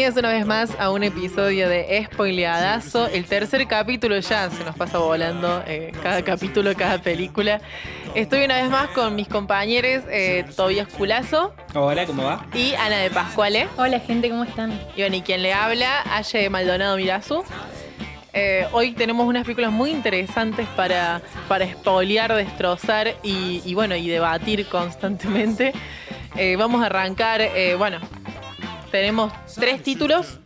Bienvenidos una vez más a un episodio de Spoileadazo. El tercer capítulo ya se nos pasa volando, eh, cada capítulo, cada película. Estoy una vez más con mis compañeros eh, Tobias Culazo. Hola, ¿cómo va? Y Ana de Pascuale. Hola gente, ¿cómo están? Y bueno, y quien le habla, Aye Maldonado Mirazu. Eh, hoy tenemos unas películas muy interesantes para, para spoilear, destrozar y, y bueno, y debatir constantemente. vamos a arrancar, bueno, tenemos tres títulos.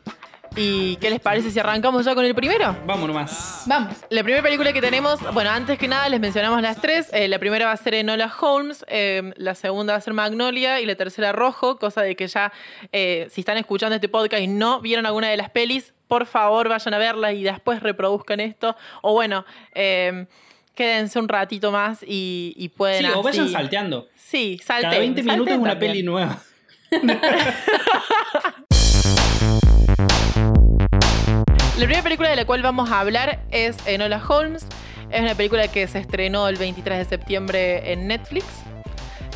¿Y qué les parece si arrancamos ya con el primero? Vamos nomás. Vamos. La primera película que tenemos, bueno, antes que nada les mencionamos las tres. Eh, la primera va a ser Enola Holmes, eh, la segunda va a ser Magnolia y la tercera Rojo, cosa de que ya, eh, si están escuchando este podcast y no vieron alguna de las pelis, por favor vayan a verla y después reproduzcan esto. O bueno, quédense un ratito más y, pueden... Sí, o vayan salteando. Sí, salten. Cada 20 minutos una peli nueva. La primera película de la cual vamos a hablar es Enola Holmes. Es una película que se estrenó el 23 de septiembre en Netflix.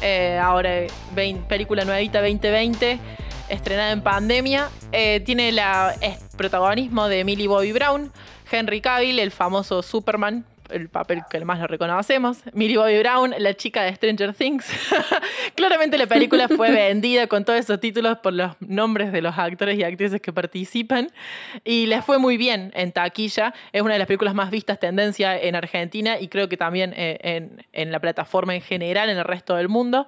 Eh, ahora, película nuevita 2020, estrenada en pandemia. Eh, tiene el protagonismo de Millie Bobby Brown, Henry Cavill, el famoso Superman, el papel que más lo reconocemos. Millie Bobby Brown, la chica de Stranger Things. Claramente la película fue vendida con todos esos títulos por los nombres de los actores y actrices que participan. Y les fue muy bien en taquilla. Es una de las películas más vistas tendencia en Argentina y creo que también eh, en, en la plataforma en general, en el resto del mundo.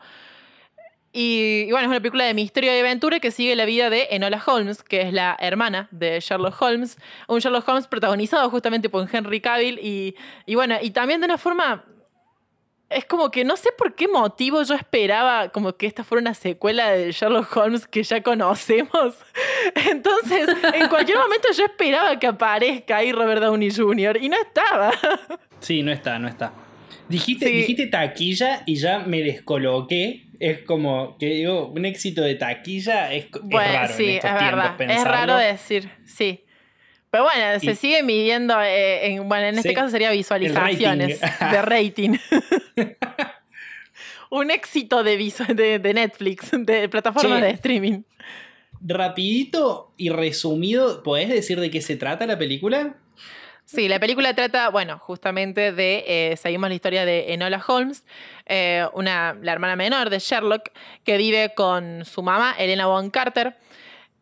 Y, bueno, es una película de misterio y aventura que sigue la vida de Enola Holmes, que es la hermana de Sherlock Holmes. Un Sherlock Holmes protagonizado justamente por Henry Cavill. Y, y bueno, y también de una forma es como que no sé por qué motivo yo esperaba como que esta fuera una secuela de Sherlock Holmes que ya conocemos. Entonces, en cualquier momento yo esperaba que aparezca ahí Robert Downey Jr. y no estaba. Sí, no está, no está. Dijiste, dijiste taquilla y ya me descoloqué es como que digo, un éxito de taquilla es, raro. Sí, en estos es verdad. Es raro decir, sí. Pero bueno, se sigue midiendo, eh, en, bueno, en este caso sería visualizaciones de rating. un éxito de, de, de, Netflix, de plataformas de streaming. Rapidito y resumido, ¿podés decir de qué se trata la película? Sí, la película trata, bueno, justamente de, eh, seguimos la historia de Enola Holmes, eh, una, la hermana menor de Sherlock, que vive con su mamá, Elena Von Carter,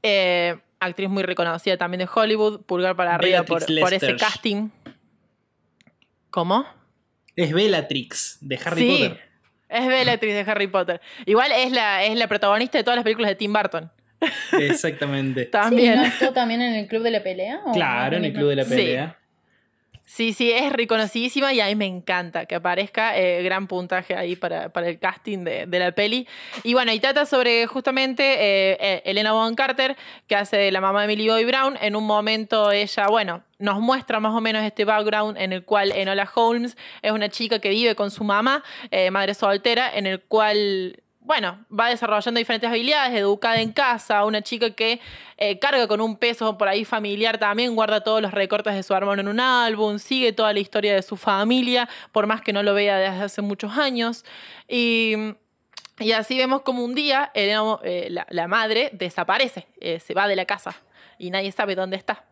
eh, actriz muy reconocida también de Hollywood, pulgar para arriba por, ese casting. ¿Cómo? Es Bellatrix, de Harry sí, Potter. Es Bellatrix de Harry Potter. Igual es la, es la protagonista de todas las películas de Tim Burton. Exactamente. también. ¿no también en el Club de la Pelea? Claro, en el Club de la Pelea. Sí, sí, es reconocidísima y a mí me encanta que aparezca. Eh, gran puntaje ahí para, el casting de, la peli. Y bueno, y trata sobre justamente eh, eh, Elena Bonham Carter, que hace de la mamá de Millie Bobby Brown. En un momento ella, bueno, nos muestra más o menos este background en el cual Enola Holmes es una chica que vive con su mamá, madre soltera, en el cual bueno, va desarrollando diferentes habilidades, educada en casa, una chica que eh, carga con un peso por ahí familiar también, guarda todos los recortes de su hermano en un álbum, sigue toda la historia de su familia, por más que no lo vea desde hace muchos años. Y, así vemos como un día eh, la, madre desaparece, eh, se va de la casa y nadie sabe dónde está.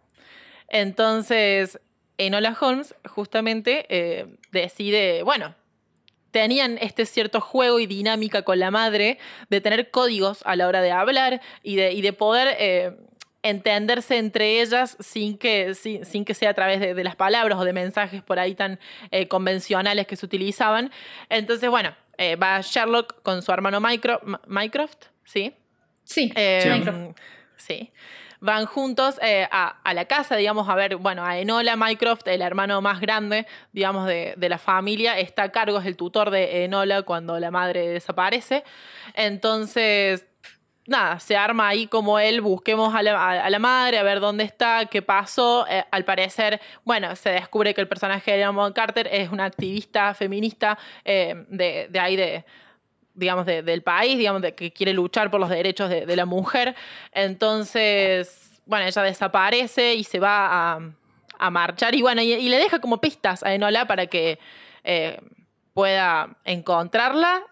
Entonces, Enola Holmes justamente decide, bueno, tenían este cierto juego y dinámica con la madre de tener códigos a la hora de hablar y de, de poder eh, entenderse entre ellas sin que, sin, que sea a través de, las palabras o de mensajes por ahí tan eh, convencionales que se utilizaban. Entonces, bueno, eh, va Sherlock con su hermano Mycroft, ¿sí? Sí, Mycroft. Sí van juntos eh, a, la casa, digamos, a ver, bueno, a Enola Mycroft, el hermano más grande, digamos, de, la familia, está a cargo, es el tutor de Enola cuando la madre desaparece. Entonces, nada, se arma ahí como él, busquemos a la, madre, a ver dónde está, qué pasó. Eh, al parecer, bueno, se descubre que el personaje de Diamond Carter es una activista feminista eh, de, de, ahí de, digamos, del país, digamos, de, que quiere luchar por los derechos de, la mujer. Entonces, bueno, ella desaparece y se va a, marchar y bueno, y, le deja como pistas a Enola para que, eh, pueda encontrarla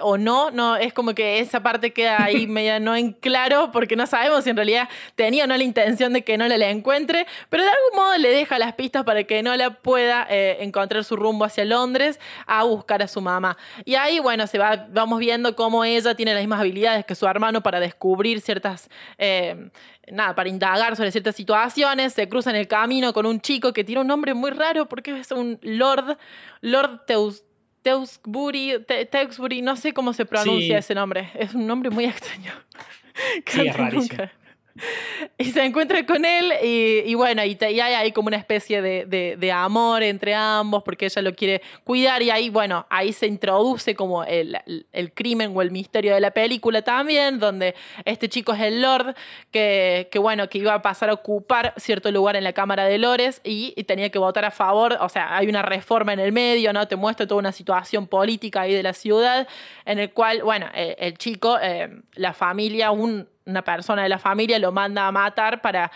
o no, no, es como que esa parte queda ahí media no en claro porque no sabemos si en realidad tenía o no la intención de que no la encuentre, pero de algún modo le deja las pistas para que no la pueda eh, encontrar su rumbo hacia Londres a buscar a su mamá. Y ahí, bueno, se va, vamos viendo cómo ella tiene las mismas habilidades que su hermano para descubrir ciertas... Eh, nada, para indagar sobre ciertas situaciones, se cruza en el camino con un chico que tiene un nombre muy raro porque es un Lord, Lord Teus, Tewksbury, no sé cómo se pronuncia ese nombre. Es un nombre muy extraño. Sí, es rarísimo. y se encuentra con él y, bueno, y, hay como una especie de, amor entre ambos porque ella lo quiere cuidar y ahí, bueno, ahí se introduce como el, crimen o el misterio de la película también, donde este chico es el Lord que, bueno, que iba a pasar a ocupar cierto lugar en la Cámara de Lores y, tenía que votar a favor, o sea, hay una reforma en el medio, ¿no? Te muestra toda una situación política ahí de la ciudad en el cual, bueno, eh, el, chico, eh, la familia, un una persona de la familia lo manda a matar para,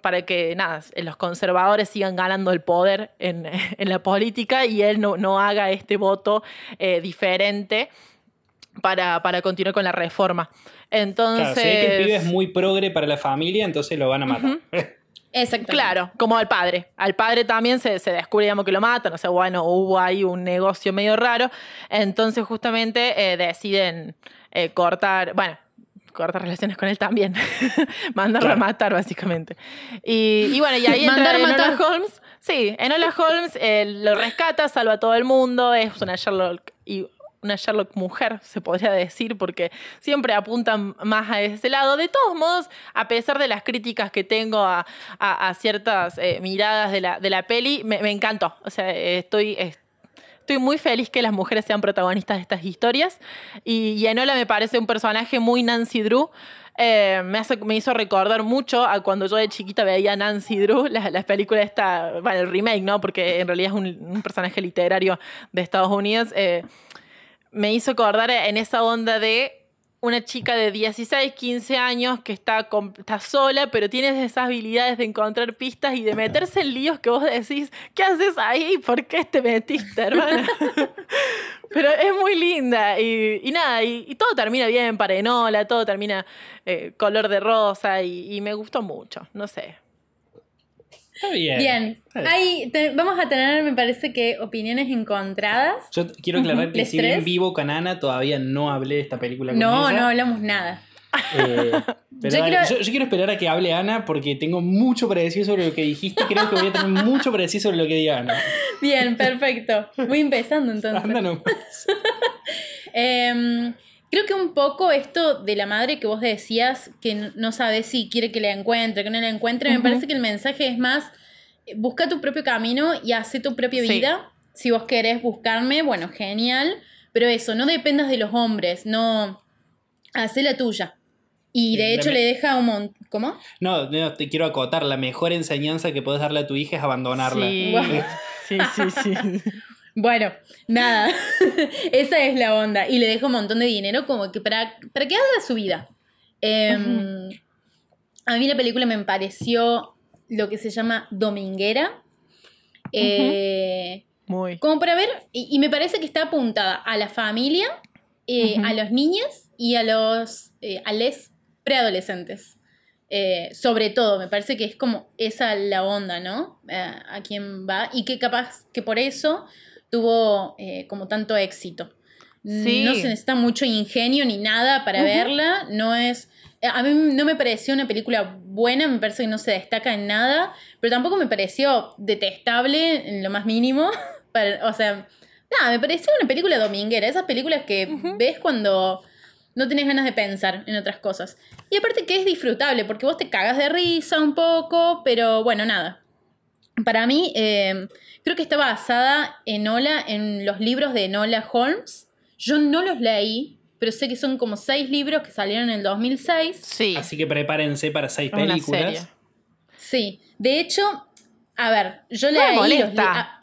para que nada, los conservadores sigan ganando el poder en, la política y él no, haga este voto eh, diferente para, continuar con la reforma. Entonces. Claro, que el pibe es muy progre para la familia, entonces lo van a matar. Exacto. Claro, como al padre. Al padre también se, se descubre que lo matan, o sea, bueno, hubo ahí un negocio medio raro. Entonces, justamente eh, deciden eh, cortar. Bueno, cortar relaciones con él también. Mandarlo a matar, básicamente. Y, bueno, y ahí entra Enola Holmes. Sí, Enola Holmes eh, lo rescata, salva a todo el mundo, es una Sherlock y una Sherlock mujer, se podría decir, porque siempre apuntan más a ese lado. De todos modos, a pesar de las críticas que tengo a, ciertas eh, miradas de la, de la peli, me, encantó. O sea, estoy, Estoy muy feliz que las mujeres sean protagonistas de estas historias. Y, Enola me parece un personaje muy Nancy Drew. Eh, me, hizo recordar mucho a cuando yo de chiquita veía Nancy Drew, las la películas esta, bueno, el remake, ¿no? Porque en realidad es un, personaje literario de Estados Unidos. Eh, me hizo acordar en esa onda de una chica de 16, 15 años que está, está sola, pero tiene esas habilidades de encontrar pistas y de meterse en líos que vos decís, ¿qué haces ahí? ¿Por qué te metiste, hermana? pero es muy linda y, nada, y, todo termina bien para Enola, todo termina eh, color de rosa y me gustó mucho, no sé bien. Bien. vamos a tener, me parece que, opiniones encontradas. Yo quiero aclarar que si bien vivo con Ana, todavía no hablé de esta película con No, no hablamos nada. Eh, yo, quiero... esperar a que hable Ana porque tengo mucho para decir sobre lo que dijiste. Creo que voy a tener mucho para decir sobre lo que diga Ana. Bien, perfecto. Voy empezando entonces. Anda nomás. eh, Creo que un poco esto de la madre que vos decías, que no sabe si quiere que la encuentre, que no la encuentre, me parece que el mensaje es más, busca tu propio camino y hace tu propia vida. Si vos querés buscarme, bueno, genial, pero eso, no dependas de los hombres, no, hace la tuya. Y de hecho le deja un montón... ¿Cómo? No, no, te quiero acotar, la mejor enseñanza que puedes darle a tu hija es abandonarla. sí, sí, sí. Bueno, nada, esa es la onda. Y le dejo un montón de dinero como que para, para que haga su vida. Em, a mí la película me pareció lo que se llama dominguera. Eh, Muy. Como para ver, y, me parece que está apuntada a la familia, eh, a los niños y a los eh, a les preadolescentes. sobre todo, me parece que es como esa la onda, ¿no? a quién va. Y que capaz que por eso tuvo eh, como tanto éxito. No se necesita mucho ingenio ni nada para verla. No es. Eh, a mí no me pareció una película buena, me parece que no se destaca en nada, pero tampoco me pareció detestable en lo más mínimo. o sea, nada, me pareció una película dominguera. Esas películas que ves cuando no tenés ganas de pensar en otras cosas. Y aparte que es disfrutable, porque vos te cagas de risa un poco, pero bueno, nada. Para mí, eh, Creo que está basada en Ola, en los libros de Enola Holmes. Yo no los leí, pero sé que son como seis libros que salieron en el 2006. Sí. Así que prepárense para seis películas. Sí. De hecho, a ver, yo leí los ah,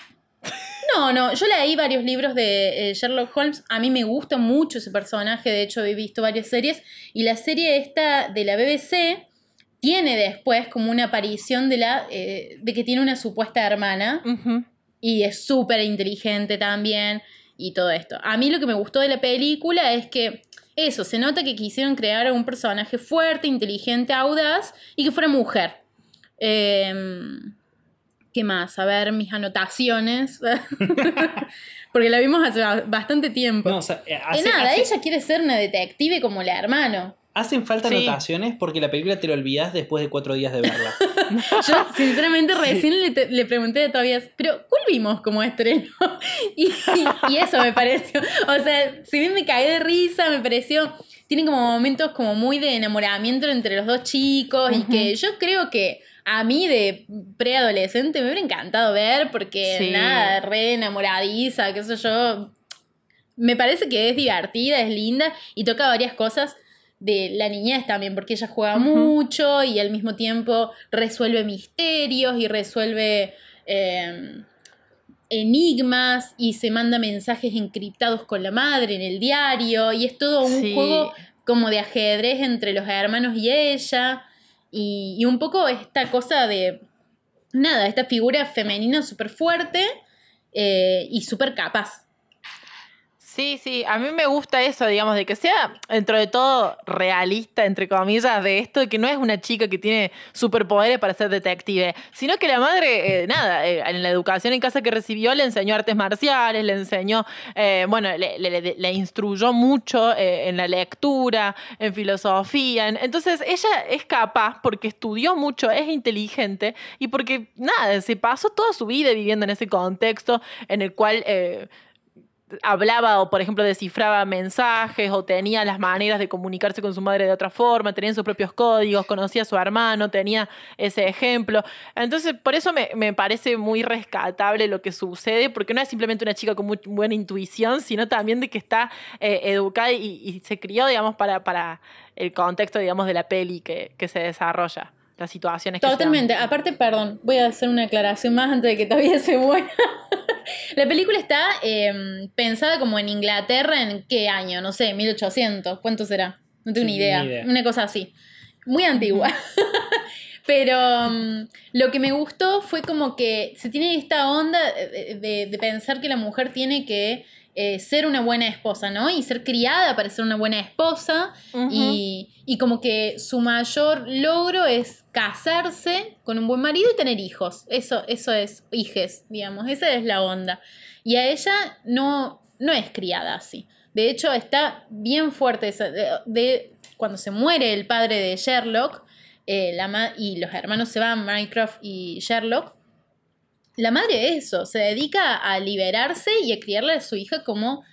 No, no, yo leí varios libros de eh, Sherlock Holmes. A mí me gusta mucho ese personaje, de hecho he visto varias series. Y la serie esta de la BBC tiene después como una aparición de, la, eh, de que tiene una supuesta hermana. y es súper inteligente también y todo esto. A mí lo que me gustó de la película es que eso, se nota que quisieron crear a un personaje fuerte, inteligente, audaz y que fuera mujer. Em, ¿Qué más? A ver, mis anotaciones. Porque la vimos hace bastante tiempo. No, o sea, eh, nada, ella quiere ser una detective como la hermano. Hacen falta anotaciones porque la película te lo olvidas después de cuatro días de verla. Yo, sinceramente, recién le, pregunté a Tobias, pero ¿cuál vimos como estreno? Y, y, eso me pareció. O sea, si bien me caí de risa, me pareció. Tiene como momentos como muy de enamoramiento entre los dos chicos y que yo creo que a mí de preadolescente me hubiera encantado ver porque nada, re enamoradiza, qué sé yo. Me parece que es divertida, es linda y toca varias cosas de la niñez también, porque ella juega mucho y al mismo tiempo resuelve misterios y resuelve em, enigmas y se manda mensajes encriptados con la madre en el diario y es todo un juego como de ajedrez entre los hermanos y ella. Y, un poco esta cosa de, nada, esta figura femenina súper fuerte eh, y súper capaz. Sí, sí, a mí me gusta eso, digamos, de que sea dentro de todo realista, entre comillas, de esto, de que no es una chica que tiene superpoderes para ser detective, sino que la madre, eh, nada, eh, en la educación en casa que recibió le enseñó artes marciales, le enseñó, eh, bueno, le, instruyó mucho en la lectura, en filosofía, entonces ella es capaz porque estudió mucho, es inteligente y porque, nada, se pasó toda su vida viviendo en ese contexto en el cual hablaba o, por ejemplo, descifraba mensajes o tenía las maneras de comunicarse con su madre de otra forma, tenía sus propios códigos, conocía a su hermano, tenía ese ejemplo. Entonces, por eso me, parece muy rescatable lo que sucede, porque no es simplemente una chica con muy buena intuición, sino también de que está eh, educada y, se crió, digamos, para, para el contexto, digamos, de la peli que, que se desarrolla las situaciones Totalmente. Aparte, perdón, voy a hacer una aclaración más antes de que todavía se muera. la película está em, pensada como en Inglaterra en qué año, no sé, 1800, ¿cuánto será? No tengo ni, idea. Una cosa así. Muy antigua. Pero em, lo que me gustó fue como que se tiene esta onda de pensar que la mujer tiene que eh, ser una buena esposa, ¿no? Y ser criada para ser una buena esposa. y, como que su mayor logro es casarse con un buen marido y tener hijos. Eso, eso es hijes, digamos. Esa es la onda. Y a ella no, no es criada así. De hecho, está bien fuerte de, cuando se muere el padre de Sherlock eh, la y los hermanos se van, Minecraft y Sherlock la madre eso, se dedica a liberarse y a criarle a su hija como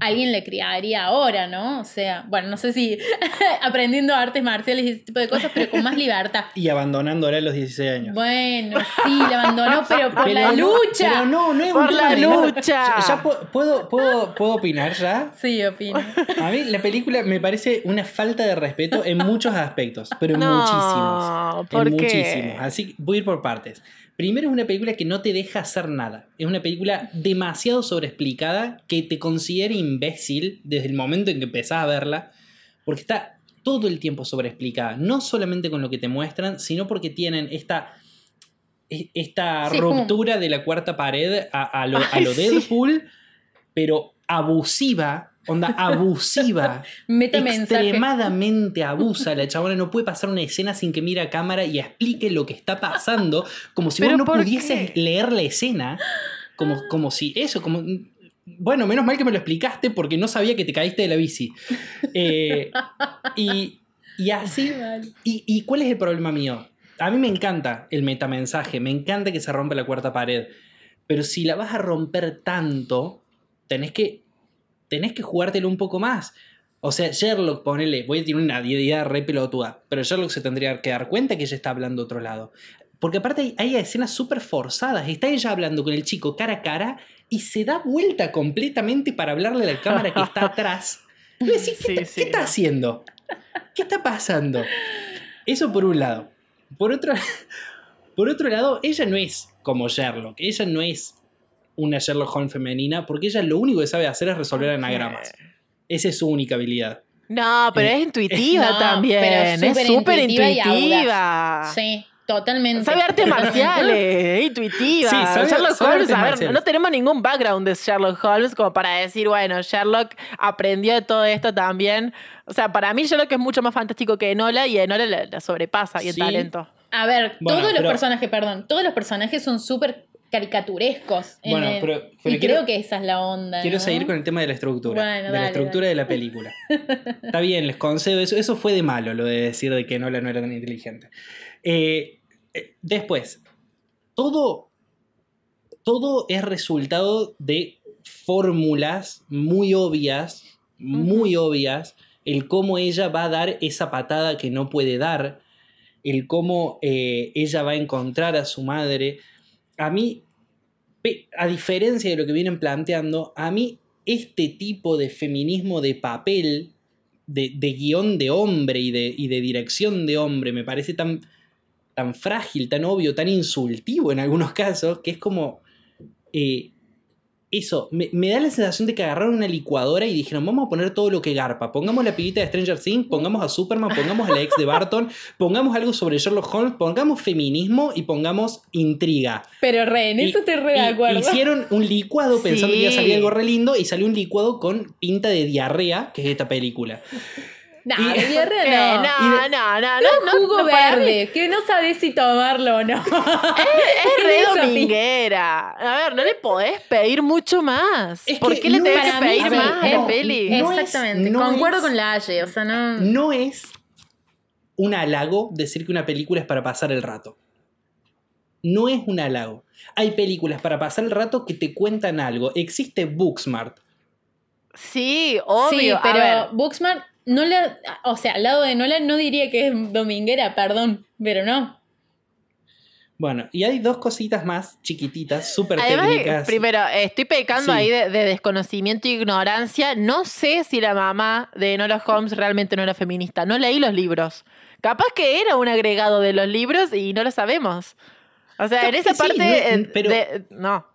alguien le criaría ahora, ¿no? O sea, bueno, no sé si aprendiendo artes marciales y ese tipo de cosas, pero con más libertad. Y abandonándola a los 16 años. Bueno, sí, la abandonó, pero por la lucha. Pero no, no es por la lucha. Ya, puedo, puedo, puedo opinar ya. Sí, opino. A mí la película me parece una falta de respeto en muchos aspectos, pero en muchísimos. ¿por en muchísimos. Así voy a ir por partes. Primero es una película que no te deja hacer nada. Es una película demasiado sobreexplicada que te considera imbécil desde el momento en que empezás a verla, porque está todo el tiempo sobreexplicada. No solamente con lo que te muestran, sino porque tienen esta, e, esta ruptura de la cuarta pared a, lo, a lo Deadpool, pero abusiva onda abusiva, extremadamente abusa. La chabona no puede pasar una escena sin que mire a cámara y explique lo que está pasando, como si vos no pudieses leer la escena, como, como si eso, como... Bueno, menos mal que me lo explicaste porque no sabía que te caíste de la bici. Eh, y, y, así... Y, ¿Y cuál es el problema mío? A mí me encanta el metamensaje, me encanta que se rompa la cuarta pared, pero si la vas a romper tanto, tenés que tenés que jugártelo un poco más. O sea, Sherlock, ponele, voy a tener una idea re pelotuda, pero Sherlock se tendría que dar cuenta que ella está hablando otro lado. Porque aparte hay, escenas súper forzadas. Está ella hablando con el chico cara a cara y se da vuelta completamente para hablarle a la cámara que está atrás. Y decís, ¿qué, está haciendo? ¿Qué está pasando? Eso por un lado. Por otro, por otro lado, ella no es como Sherlock. Ella no es una Sherlock Holmes femenina, porque ella lo único que sabe hacer es resolver anagramas. Esa es su única habilidad. No, pero es intuitiva también. es súper intuitiva. Sí. Totalmente. Sabe artes marciales, intuitiva. Sherlock Holmes, a ver, no tenemos ningún background de Sherlock Holmes como para decir, bueno, Sherlock aprendió de todo esto también. O sea, para mí Sherlock es mucho más fantástico que Enola y Enola la, sobrepasa y el talento. A ver, todos los personajes, perdón, todos los personajes son súper caricaturescos. Bueno, pero, y creo que esa es la onda. Quiero seguir con el tema de la estructura. de la estructura de la película. Está bien, les concedo eso. Eso fue de malo, lo de decir de que Nola no era tan inteligente. Eh, eh, después, todo, todo es resultado de fórmulas muy obvias, muy obvias, el cómo ella va a dar esa patada que no puede dar, el cómo eh, ella va a encontrar a su madre. A mí, a diferencia de lo que vienen planteando, a mí este tipo de feminismo de papel, de, guion de hombre y de, dirección de hombre, me parece tan tan frágil, tan obvio, tan insultivo en algunos casos, que es como... Eh, eso, me, da la sensación de que agarraron una licuadora y dijeron, vamos a poner todo lo que garpa. Pongamos la pibita de Stranger Things, pongamos a Superman, pongamos a la ex de Barton, pongamos algo sobre Sherlock Holmes, pongamos feminismo y pongamos intriga. Pero re, en eso te re de acuerdo. Hicieron un licuado pensando que iba a salir algo re lindo y salió un licuado con pinta de diarrea, que es esta película. No, no. No, no, no, no. jugo verde, que no sabes si tomarlo o no. Es, re dominguera. A ver, no le podés pedir mucho más. ¿Por qué le tenés que pedir más a la peli? Exactamente. Concuerdo con la Aye, o sea, no. No es un halago decir que una película es para pasar el rato. No es un halago. Hay películas para pasar el rato que te cuentan algo. Existe Booksmart. Sí, obvio. Sí, pero Booksmart no la, o sea, al lado de Nolan no diría que es dominguera, perdón, pero no. Bueno, y hay dos cositas más chiquititas, súper técnicas. Primero, estoy pecando ahí de, desconocimiento e ignorancia. No sé si la mamá de Enola Holmes realmente no era feminista. No leí los libros. Capaz que era un agregado de los libros y no lo sabemos. O sea, en esa parte. pero, no.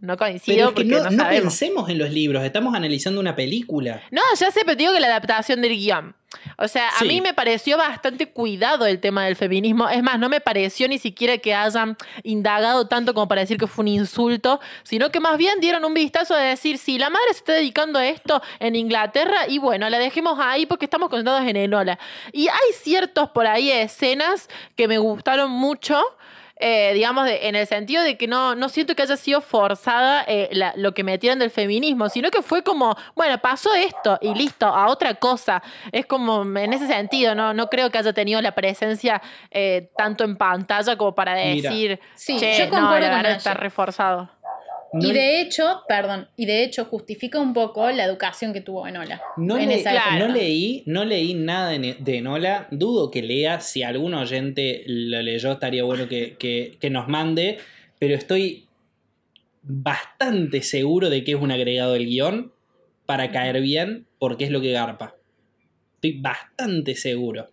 No coincido porque no, no, pensemos en los libros, estamos analizando una película. No, ya sé, pero digo que la adaptación del guion. O sea, a mí me pareció bastante cuidado el tema del feminismo. Es más, no me pareció ni siquiera que hayan indagado tanto como para decir que fue un insulto, sino que más bien dieron un vistazo de decir, si la madre se está dedicando a esto en Inglaterra, y bueno, la dejemos ahí porque estamos concentrados en Enola. Y hay ciertos por ahí escenas que me gustaron mucho. Eh, digamos, en el sentido de que no, no siento que haya sido forzada eh, lo que metieron del feminismo, sino que fue como, bueno, pasó esto y listo, a otra cosa. Es como en ese sentido, no, no creo que haya tenido la presencia eh, tanto en pantalla como para decir, sí, yo concuerdo con está reforzado y de hecho, perdón, y de hecho justifica un poco la educación que tuvo Enola. No, en no leí, no leí nada de Enola. Dudo que lea. Si algún oyente lo leyó, estaría bueno que, nos mande. Pero estoy bastante seguro de que es un agregado del guion para caer bien, porque es lo que garpa. Estoy bastante seguro.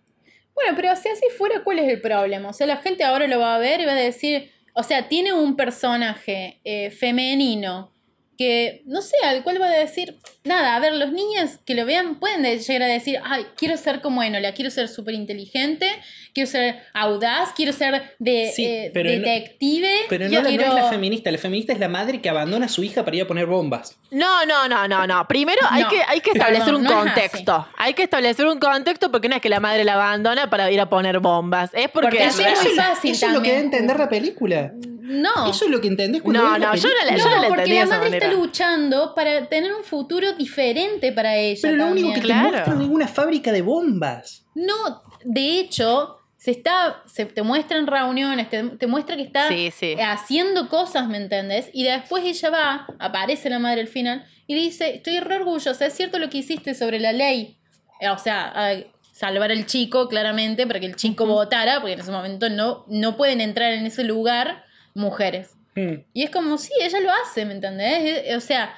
Bueno, pero si así fuera, ¿cuál es el problema? O sea, la gente ahora lo va a ver y va a decir, o sea, tiene un personaje eh, femenino que no sé, al cual va a decir, nada, a ver, los niños que lo vean pueden llegar a decir, ay, quiero ser como Enola, quiero ser súper inteligente, quiero ser audaz, quiero ser de, eh, detective. pero no, no, es la feminista, la feminista es la madre que abandona a su hija para ir a poner bombas. No, no, no, no, no. Primero hay, que, hay que establecer un contexto. Hay que establecer un contexto porque no es que la madre la abandona para ir a poner bombas. Es porque, eso, es, fácil eso es lo que debe entender la película. No. Eso es lo que entendés cuando No, no, yo no, la, yo no, la porque la madre está luchando para tener un futuro diferente para ella. Pero lo único que te muestran es una fábrica de bombas. No, de hecho, se está, se te muestra en reuniones, te, muestra que está haciendo cosas, ¿me entendés? Y después ella va, aparece la madre al final, y dice, estoy re orgullosa, es cierto lo que hiciste sobre la ley. Eh, o sea, salvar al chico, claramente, para que el chico votara, porque en ese momento no, no pueden entrar en ese lugar mujeres. Hmm. Y es como, sí, ella lo hace, ¿me entendés? O sea,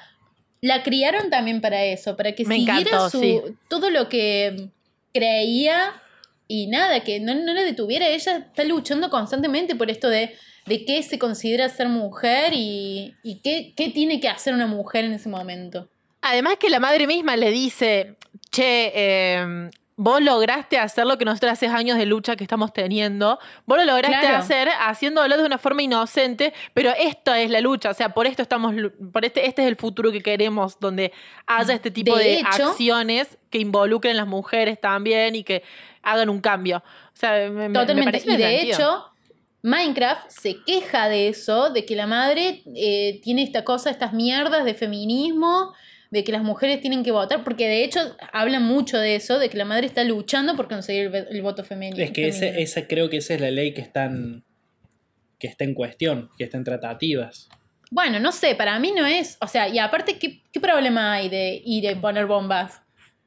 la criaron también para eso, para que siguiera su, todo lo que creía y nada, que no, no la detuviera. Ella está luchando constantemente por esto de, de qué se considera ser mujer y, y qué, qué tiene que hacer una mujer en ese momento. Además que la madre misma le dice, che, eh, vos lograste hacer lo que nosotros hace años de lucha que estamos teniendo, vos lo lograste hacer haciéndolo de una forma inocente, pero esto es la lucha, o sea, por esto estamos, por este, este es el futuro que queremos, donde haya este tipo de, acciones que involucren las mujeres también y que hagan un cambio. O sea, me, totalmente. y de hecho, Minecraft se queja de eso, de que la madre eh, tiene esta cosa, estas mierdas de feminismo de que las mujeres tienen que votar, porque de hecho hablan mucho de eso, de que la madre está luchando por conseguir el, voto femenino. Es que ese, creo que esa es la ley que, están, que está en cuestión, que está en tratativas. Bueno, no sé, para mí no es, o sea, y aparte, ¿qué, problema hay de ir a poner bombas?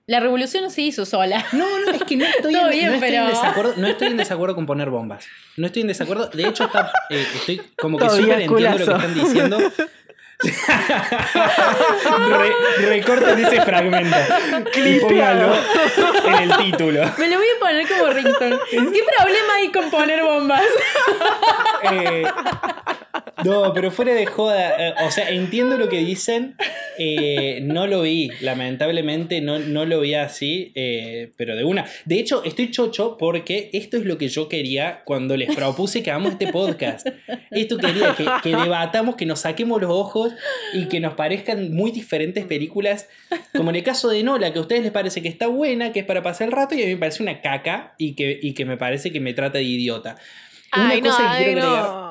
La revolución no se hizo sola. No, no, es que no estoy, en, desacuerdo, no estoy en desacuerdo con poner bombas. No estoy en desacuerdo. De hecho, eh, estoy como que súper entiendo lo que están diciendo. Re, recorten ese fragmento y póngalo en el título. Me lo voy a poner como ringtone. ¿Qué problema hay con poner bombas? Eh, no, pero fuera de joda, eh, o sea, entiendo lo que dicen, eh, no lo vi, lamentablemente no, no lo vi así, eh, pero de una. De hecho, estoy chocho porque esto es lo que yo quería cuando les propuse que hagamos este podcast. Esto quería que, que debatamos, que nos saquemos los ojos y que nos parezcan muy diferentes películas, como en el caso de Nola, que a ustedes les parece que está buena, que es para pasar el rato, y a mí me parece una caca y que, y que me parece que me trata de idiota. Una cosa que quiero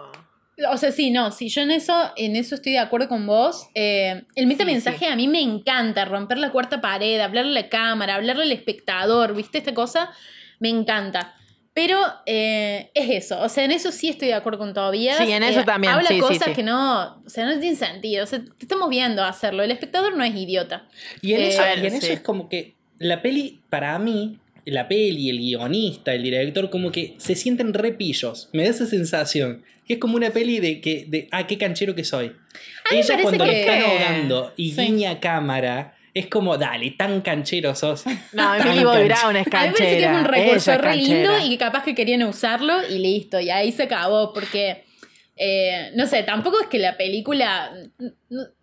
o sea, sí, no, sí, yo en eso, en eso estoy de acuerdo con vos. Eh, el meta mensaje a mí me encanta, romper la cuarta pared, hablarle a la cámara, hablarle al espectador, ¿viste? Esta cosa me encanta. Pero eh, es eso, o sea, en eso sí estoy de acuerdo con todavía. Sí, en eso eh, también. Habla cosas que no, o sea, no tienen sentido. O sea, te estamos viendo hacerlo. El espectador no es idiota. Y en eso, y en eso es como que la peli, para mí, la peli, el guionista, el director, como que se sienten repillos. Me da esa sensación. Que es como una peli de que, de, ah, qué canchero que soy. Ella cuando le están ahogando y guiña cámara, es como, dale, tan canchero sos. No, Emily Bobby Brown es canchera. A mí me parece que es un recurso re lindo y que capaz que querían usarlo y listo, y ahí se acabó, porque eh, no sé, tampoco es que la película.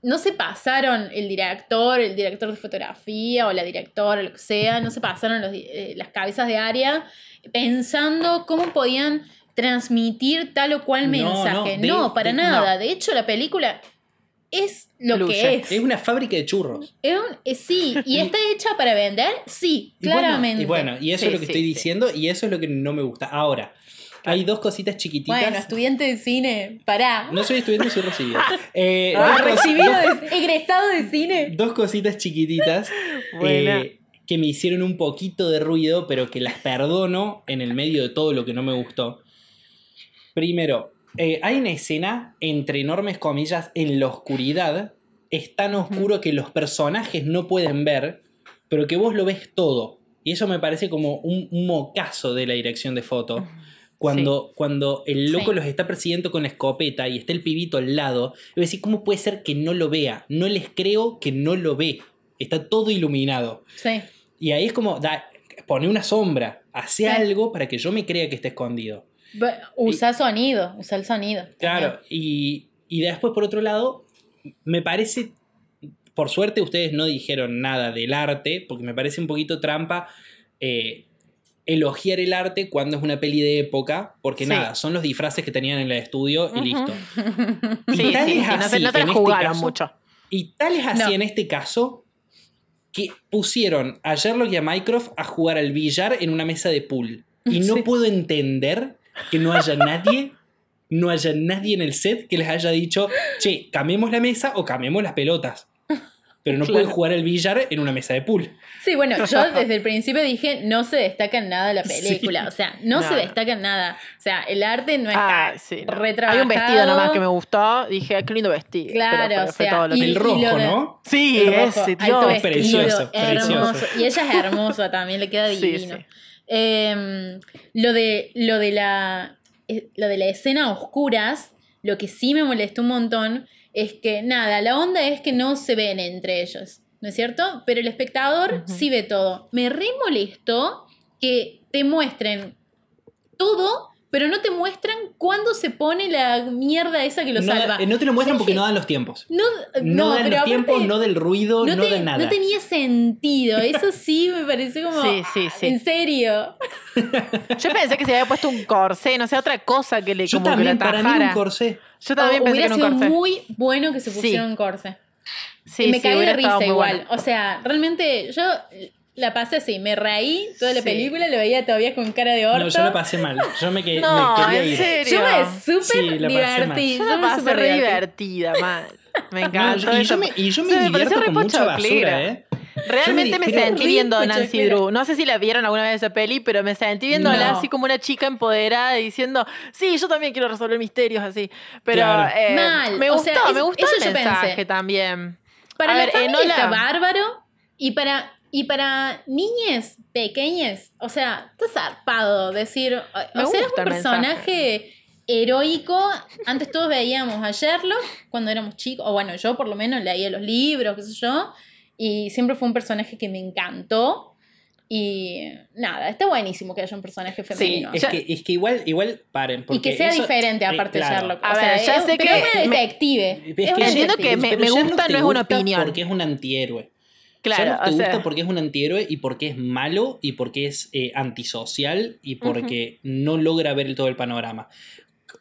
No, se pasaron el director, el director de fotografía o la directora, lo que sea, no se pasaron eh, las cabezas de área pensando cómo podían transmitir tal o cual mensaje. No, para nada. De hecho, la película es lo que es. Es una fábrica de churros. Es eh, sí, y está hecha para vender, sí, claramente. Y bueno, y, eso es lo que estoy diciendo, y eso es lo que no me gusta. Ahora, hay dos cositas chiquititas. Bueno, estudiante de cine, pará. No soy estudiante, soy recibido. Eh, recibido, egresado de cine. Dos cositas chiquititas eh, que me hicieron un poquito de ruido, pero que las perdono en el medio de todo lo que no me gustó. Primero, eh, hay una escena, entre enormes comillas, en la oscuridad. Es tan oscuro que los personajes no pueden ver, pero que vos lo ves todo. Y eso me parece como un, mocazo de la dirección de foto. Cuando, cuando el loco los está persiguiendo con escopeta y está el pibito al lado, a decir, ¿cómo puede ser que no lo vea? No les creo que no lo ve. Está todo iluminado. Sí. Y ahí es como, da, pone una sombra, hace algo para que yo me crea que está escondido. Usa sonido, usa el sonido. Claro, y, y después por otro lado, me parece, por suerte ustedes no dijeron nada del arte, porque me parece un poquito trampa. Eh, elogiar el arte cuando es una peli de época, porque nada, son los disfraces que tenían en el estudio y listo. y tal es así, no, te, en este caso, mucho. Y tal es así en este caso que pusieron a Sherlock y a Mycroft a jugar al billar en una mesa de pool. Y no puedo entender que no haya nadie, no haya nadie en el set que les haya dicho, che, cambiemos la mesa o cambiemos las pelotas pero no pueden jugar el billar en una mesa de pool. Sí, bueno, yo desde el principio dije, no se destaca en nada la película, o sea, no se destaca en nada. O sea, el arte no está ah, sí, Hay un vestido nomás que me gustó, dije, qué lindo vestido. Claro, o sea, y, el rojo, ¿no? Sí, ese, tío. Es precioso, hermoso. Y ella es hermosa también, le queda divino. Em, lo, de, lo, de la, eh, lo de la escena oscuras, lo que sí me molestó un montón es que nada, la onda es que no se ven entre ellos, ¿no es cierto? Pero el espectador sí ve todo. Me re molestó que te muestren todo, pero no te muestran cuándo se pone la mierda esa que lo no, salva. No te lo muestran porque no dan los tiempos. No, no, no dan los tiempos, no del ruido, no, de nada. No tenía sentido. Eso sí me pareció como. Sí, sí, sí. En serio. Yo pensé que se había puesto un corsé, no sé, otra cosa que le Yo como también, que le para mí un corsé. Yo también O pensé hubiera que era un sido muy bueno que se pusiera un corsé. Sí, y me sí, caí de risa igual. bueno. O sea, realmente yo la pasé así, me reí toda la Sí. película, lo veía todavía con cara de orto. No, yo la pasé mal. Yo me, que, No, me quería en ir. serio. Yo me súper la pasé mal. divertí. Yo me pasé súper divertida, man. Me encanta. y, yo me, y yo me Sí, me pareció divierto re con mucha basura, ¿eh? Realmente me me- sentí viendo a Nancy. Drew. No sé si la vieron alguna vez esa peli, pero me sentí viéndola No. así como una chica empoderada diciendo, sí, yo también quiero resolver misterios así. Pero Claro. eh, Mal. me O gustó, sea, es- me gustó el mensaje pensé. también. Para A la ver, familia Enola- está bárbaro y para y para niñas pequeñas, o sea, está zarpado decir, o Me sea, es un personaje heroico. Antes todos veíamos a Sherlock cuando éramos chicos, o bueno, yo por lo menos leía los libros, qué sé yo, y siempre fue un personaje que me encantó. Y nada, está buenísimo que haya un personaje femenino. Es Ya- que, es que igual, igual paren. y porque que sea eso- diferente eh, aparte de claro. Sherlock. A O sea, ver, ya es- sé pero que es una me- detective. Es Es que una Entiendo detective. que me- me gusta, no es una gusta opinión. Porque es un antihéroe. Claro, te o sea, gusta porque es un antihéroe y porque es malo y porque es eh, antisocial y porque no logra ver todo el panorama.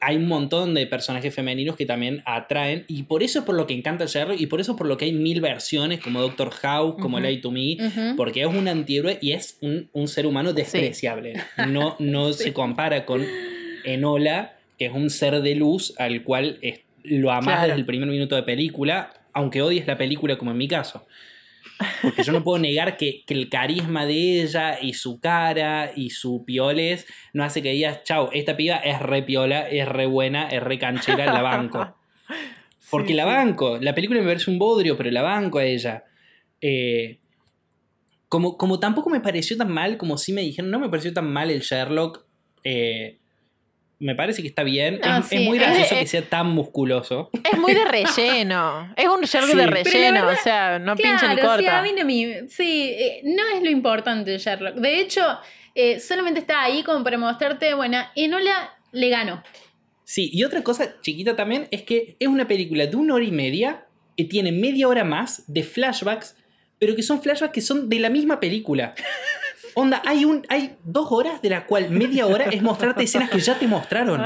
Hay un montón de personajes femeninos que también atraen y por eso es por lo que encanta Sherlock y por eso es por lo que hay mil versiones como Doctor House, como. Lie to Me, porque es un antihéroe y es un, un ser humano despreciable. No, no se compara con Enola, que es un ser de luz al cual es- lo amas Claro. desde el primer minuto de película, aunque odies la película como en mi caso. Porque yo no puedo negar que, que el carisma de ella y su cara y su pioles no hace que digas, chau, esta piba es re piola, es re buena, es re canchera, la banco. Porque Sí, la sí. banco. La película me parece un bodrio, pero la banco a ella. Eh, como, como tampoco me pareció tan mal, como sí me dijeron, no me pareció tan mal el Sherlock. eh, me parece que está bien. Ah, es, sí, es muy gracioso es- que sea tan musculoso. es muy de relleno. Es un Sherlock Sí. de relleno, verdad- o sea, no pincha ni Claro, sí, corta. a mí no me- sí, eh, no es lo importante de Sherlock. De hecho, eh, solamente está ahí como para mostrarte, bueno, Enola le ganó. Sí, y otra cosa chiquita también es que es una película de una hora y media que tiene media hora más de flashbacks, pero que son flashbacks que son de la misma película. Onda, hay, un, hay dos horas de la cual media hora es mostrarte escenas que ya te mostraron.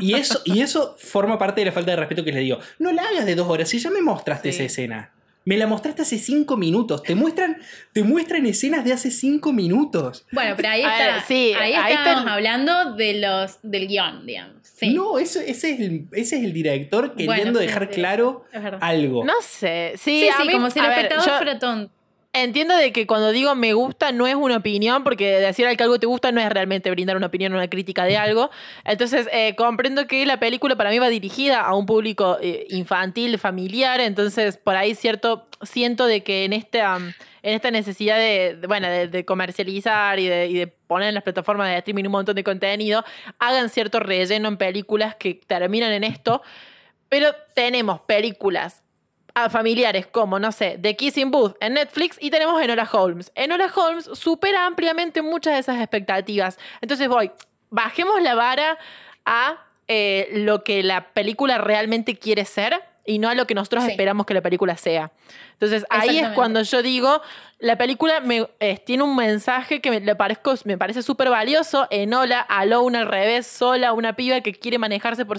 Y eso, y eso forma parte de la falta de respeto que les digo. No la hagas de dos horas, si ya me mostraste Sí. esa escena. Me la mostraste hace cinco minutos. Te muestran, te muestran escenas de hace cinco minutos. Bueno, pero ahí A está. ver, sí, ahí, ahí estábamos está- hablando de los, del guion, digamos. Sí. No, eso, ese, es el, ese es el director Bueno, queriendo sí, dejar sí. claro algo. No sé. Sí, Sí, a sí, mí- como si el espectador fuera tonto. Entiendo de que cuando digo me gusta no es una opinión, porque decir que algo te gusta no es realmente brindar una opinión una crítica de algo. Entonces, eh, comprendo que la película para mí va dirigida a un público eh, infantil, familiar, entonces por ahí cierto, siento de que en esta, en esta necesidad de, de, bueno, de, de comercializar y de, y de poner en las plataformas de streaming un montón de contenido, hagan cierto relleno en películas que terminan en esto. Pero tenemos películas a familiares como, no sé, The Kissing Booth en Netflix y tenemos Enola Holmes. Enola Holmes supera ampliamente muchas de esas expectativas. Entonces voy, bajemos la vara a eh, lo que la película realmente quiere ser y no a lo que nosotros Sí. esperamos que la película sea. Entonces ahí es cuando yo digo, la película me, eh, tiene un mensaje que me, le parezco, me parece súper valioso. Enola, alone al revés, sola, una piba que quiere manejarse por,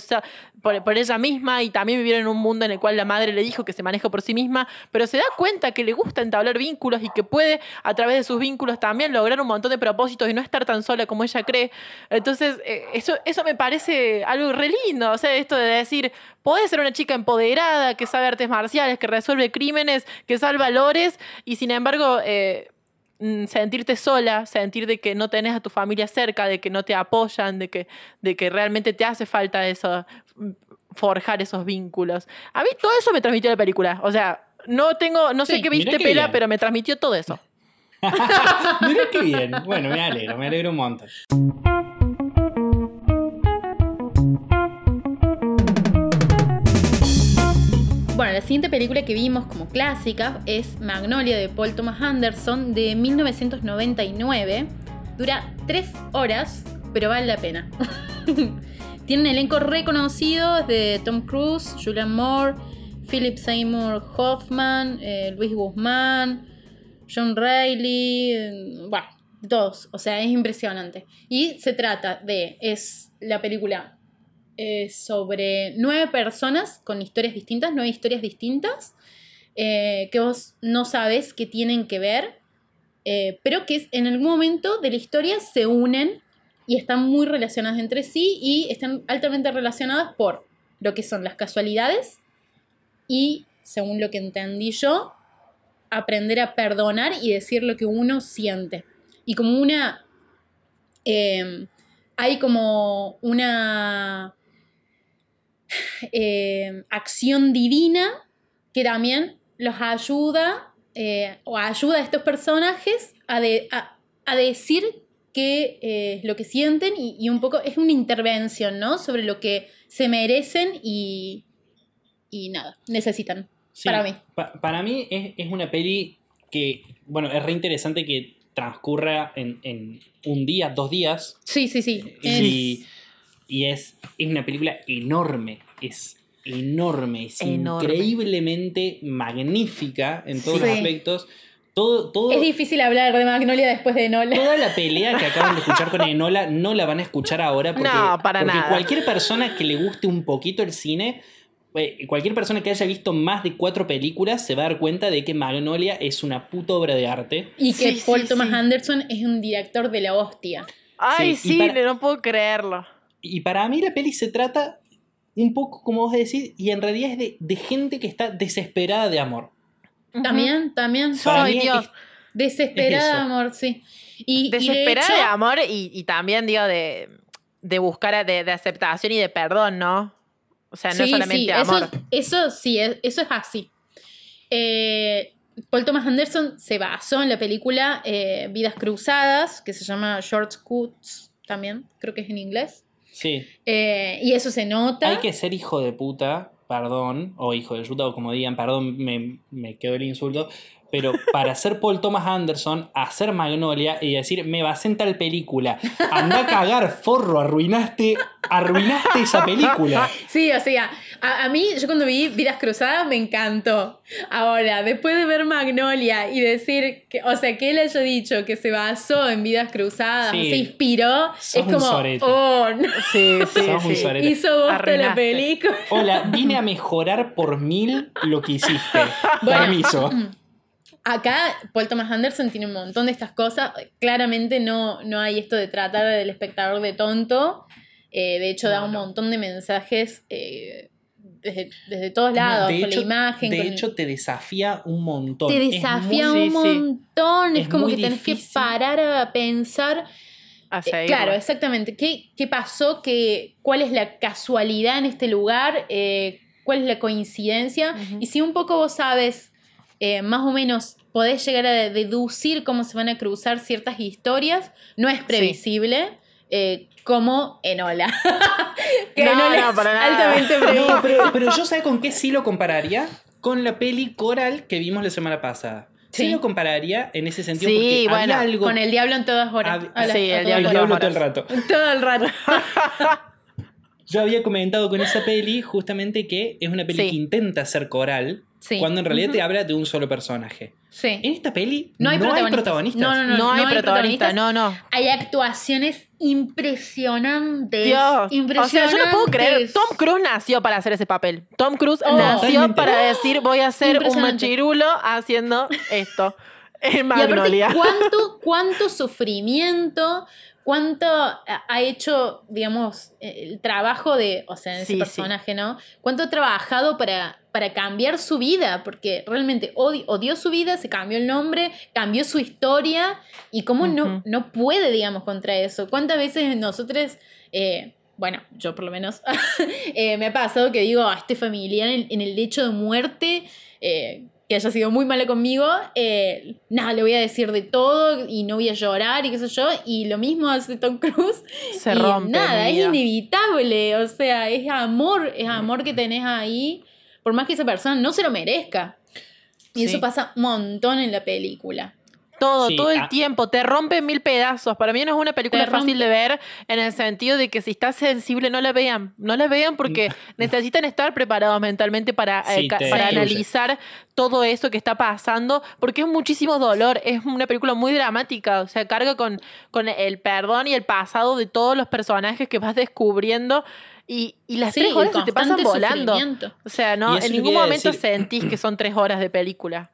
por ella misma y también vivir en un mundo en el cual la madre le dijo que se maneja por sí misma, pero se da cuenta que le gusta entablar vínculos y que puede a través de sus vínculos también lograr un montón de propósitos y no estar tan sola como ella cree. Entonces, eh, eso, eso me parece algo re lindo, o sea, esto de decir, podés ser una chica empoderada, que sabe artes marciales, que resuelve crímenes, que sabe valores y sin embargo... eh, mm, sentirte sola, sentir de que no tenés a tu familia cerca, de que no te apoyan, de que, de que realmente te hace falta eso, mm, forjar esos vínculos. A mí todo eso me transmitió la película. O sea, no tengo, no sé Sí, qué viste, Pela, bien. pero me transmitió todo eso. Mira qué bien. Bueno, me alegro, me alegro un montón. Bueno, la siguiente película que vimos como clásica es Magnolia de Paul Thomas Anderson de 1999. Dura tres horas, pero vale la pena. Tiene un elenco reconocido de Tom Cruise, Julian Moore, Philip Seymour Hoffman, eh, Luis Guzmán, John Reilly, eh, bueno, todos. O sea, es impresionante. Y se trata de, es la película eh, sobre nueve personas con historias distintas, nueve historias distintas, que vos no sabes que tienen que ver, pero que en algún momento de la historia se unen y están muy relacionadas entre sí y están altamente relacionadas por lo que son las casualidades y, según lo que entendí yo, aprender a perdonar y decir lo que uno siente. Y como una... Hay como una em, acción divina que también los ayuda eh, o ayuda a estos personajes a, a decir qué es lo que sienten y, un poco es una intervención, ¿no? Sobre lo que se merecen y, y nada, necesitan. para mí. para mí es, una peli que, bueno, es re interesante que transcurra en, un día, dos días. Sí, sí, sí. Y, y es, es una película enorme, es enorme, es increíblemente magnífica en todos los aspectos. Todo, es difícil hablar de Magnolia después de Enola. Toda la pelea que acaban de escuchar con Enola no la van a escuchar ahora porque, no, para porque cualquier persona que le guste un poquito el cine, eh, cualquier persona que haya visto más de cuatro películas se va a dar cuenta de que Magnolia es una puta obra de arte. Y que Paul Thomas Anderson es un director de la hostia. Ay, sí, no puedo creerlo. Y para mí la peli se trata un poco, como vos decís, y en realidad es de, de gente que está desesperada de amor. También, también. Dios. Desesperada de amor, sí. Y, Desesperada de, amor y, también, digo, de, de buscar de, aceptación y de perdón, ¿no? O sea, no solamente amor. Eso, sí, eso es así. Eh, Paul Thomas Anderson se basó en la película eh, Vidas Cruzadas, que se llama Short Cuts también, creo que es en inglés. Sí. Eh, y eso se nota. Hay que ser hijo de puta perdón, o hijo de puta, o como digan, perdón, me, me quedó el insulto, pero para hacer Paul Thomas Anderson, hacer Magnolia y decir, me vas en tal película, anda a cagar, forro, arruinaste, arruinaste esa película. Sí, o sea, a, mí, yo cuando vi Vidas Cruzadas me encantó. Ahora, después de ver Magnolia y decir, que, o sea, que él haya dicho que se basó en Vidas Cruzadas, se inspiró, es como, oh, no. Sí, sí, sí. Hizo vos la película. Hola, vine a mejorar por mil lo que hiciste. Permiso. Acá Paul Thomas Anderson tiene un montón de estas cosas. Claramente no, no hay esto de tratar del espectador de tonto. Eh, de hecho, da un montón de mensajes eh, desde, todos lados, con la imagen. De hecho, te desafía un montón. Te desafía un montón. Es, como que tenés que parar a pensar. Eh, claro, exactamente. ¿Qué, ¿Qué, pasó? ¿Qué, ¿Cuál es la casualidad en este lugar? ¿Cuál es la coincidencia? Y si un poco vos sabes eh, más o menos podés llegar a deducir cómo se van a cruzar ciertas historias. No es previsible. Eh, como Enola. que no, no, para nada. altamente pero, pero, yo sé con qué sí lo compararía. Con la peli Coral que vimos la semana pasada. Sí, lo compararía en ese sentido sí, bueno, algo... Con el diablo en todas horas. sí, el, diablo, todo el rato. Todo el rato. Yo había comentado con esa peli justamente que es una peli que intenta ser coral, cuando en realidad te habla de un solo personaje. Sí. En esta peli no hay, protagonistas. No, no, no, no, hay, protagonistas. No, no. Hay actuaciones impresionantes. Dios. Impresionantes. O sea, yo no puedo creer. Tom Cruise nació para hacer ese papel. Tom Cruise oh. nació para decir voy a ser un machirulo haciendo esto. En Magnolia. ¿cuánto, ¿Cuánto sufrimiento? Cuánto ha hecho, digamos, el trabajo de, o sea, ese personaje, ¿no? Cuánto ha trabajado para, para cambiar su vida, porque realmente odió, su vida, se cambió el nombre, cambió su historia, y cómo no, no puede, digamos, contra eso. ¿Cuántas veces nosotros... Eh, bueno, yo por lo menos, eh, me ha pasado que digo, a este familiar en, el lecho de muerte, eh, que haya sido muy malo conmigo, eh, nada, le voy a decir de todo y no voy a llorar y qué sé yo. Y lo mismo hace Tom Cruise. Se y rompe. Nada, es inevitable. O sea, es amor, es amor que tenés ahí, por más que esa persona no se lo merezca. Y eso pasa un montón en la película. Todo, todo el ah. tiempo, te rompe mil pedazos. Para mí no es una película fácil de ver en el sentido de que si estás sensible no la vean, no la vean porque necesitan estar preparados mentalmente para, eh, para analizar todo eso que está pasando, porque es muchísimo dolor, es una película muy dramática, o sea, carga con, con el perdón y el pasado de todos los personajes que vas descubriendo. Y, y las tres horas se te pasan volando. O sea, no, en ningún momento sentís que son tres horas de película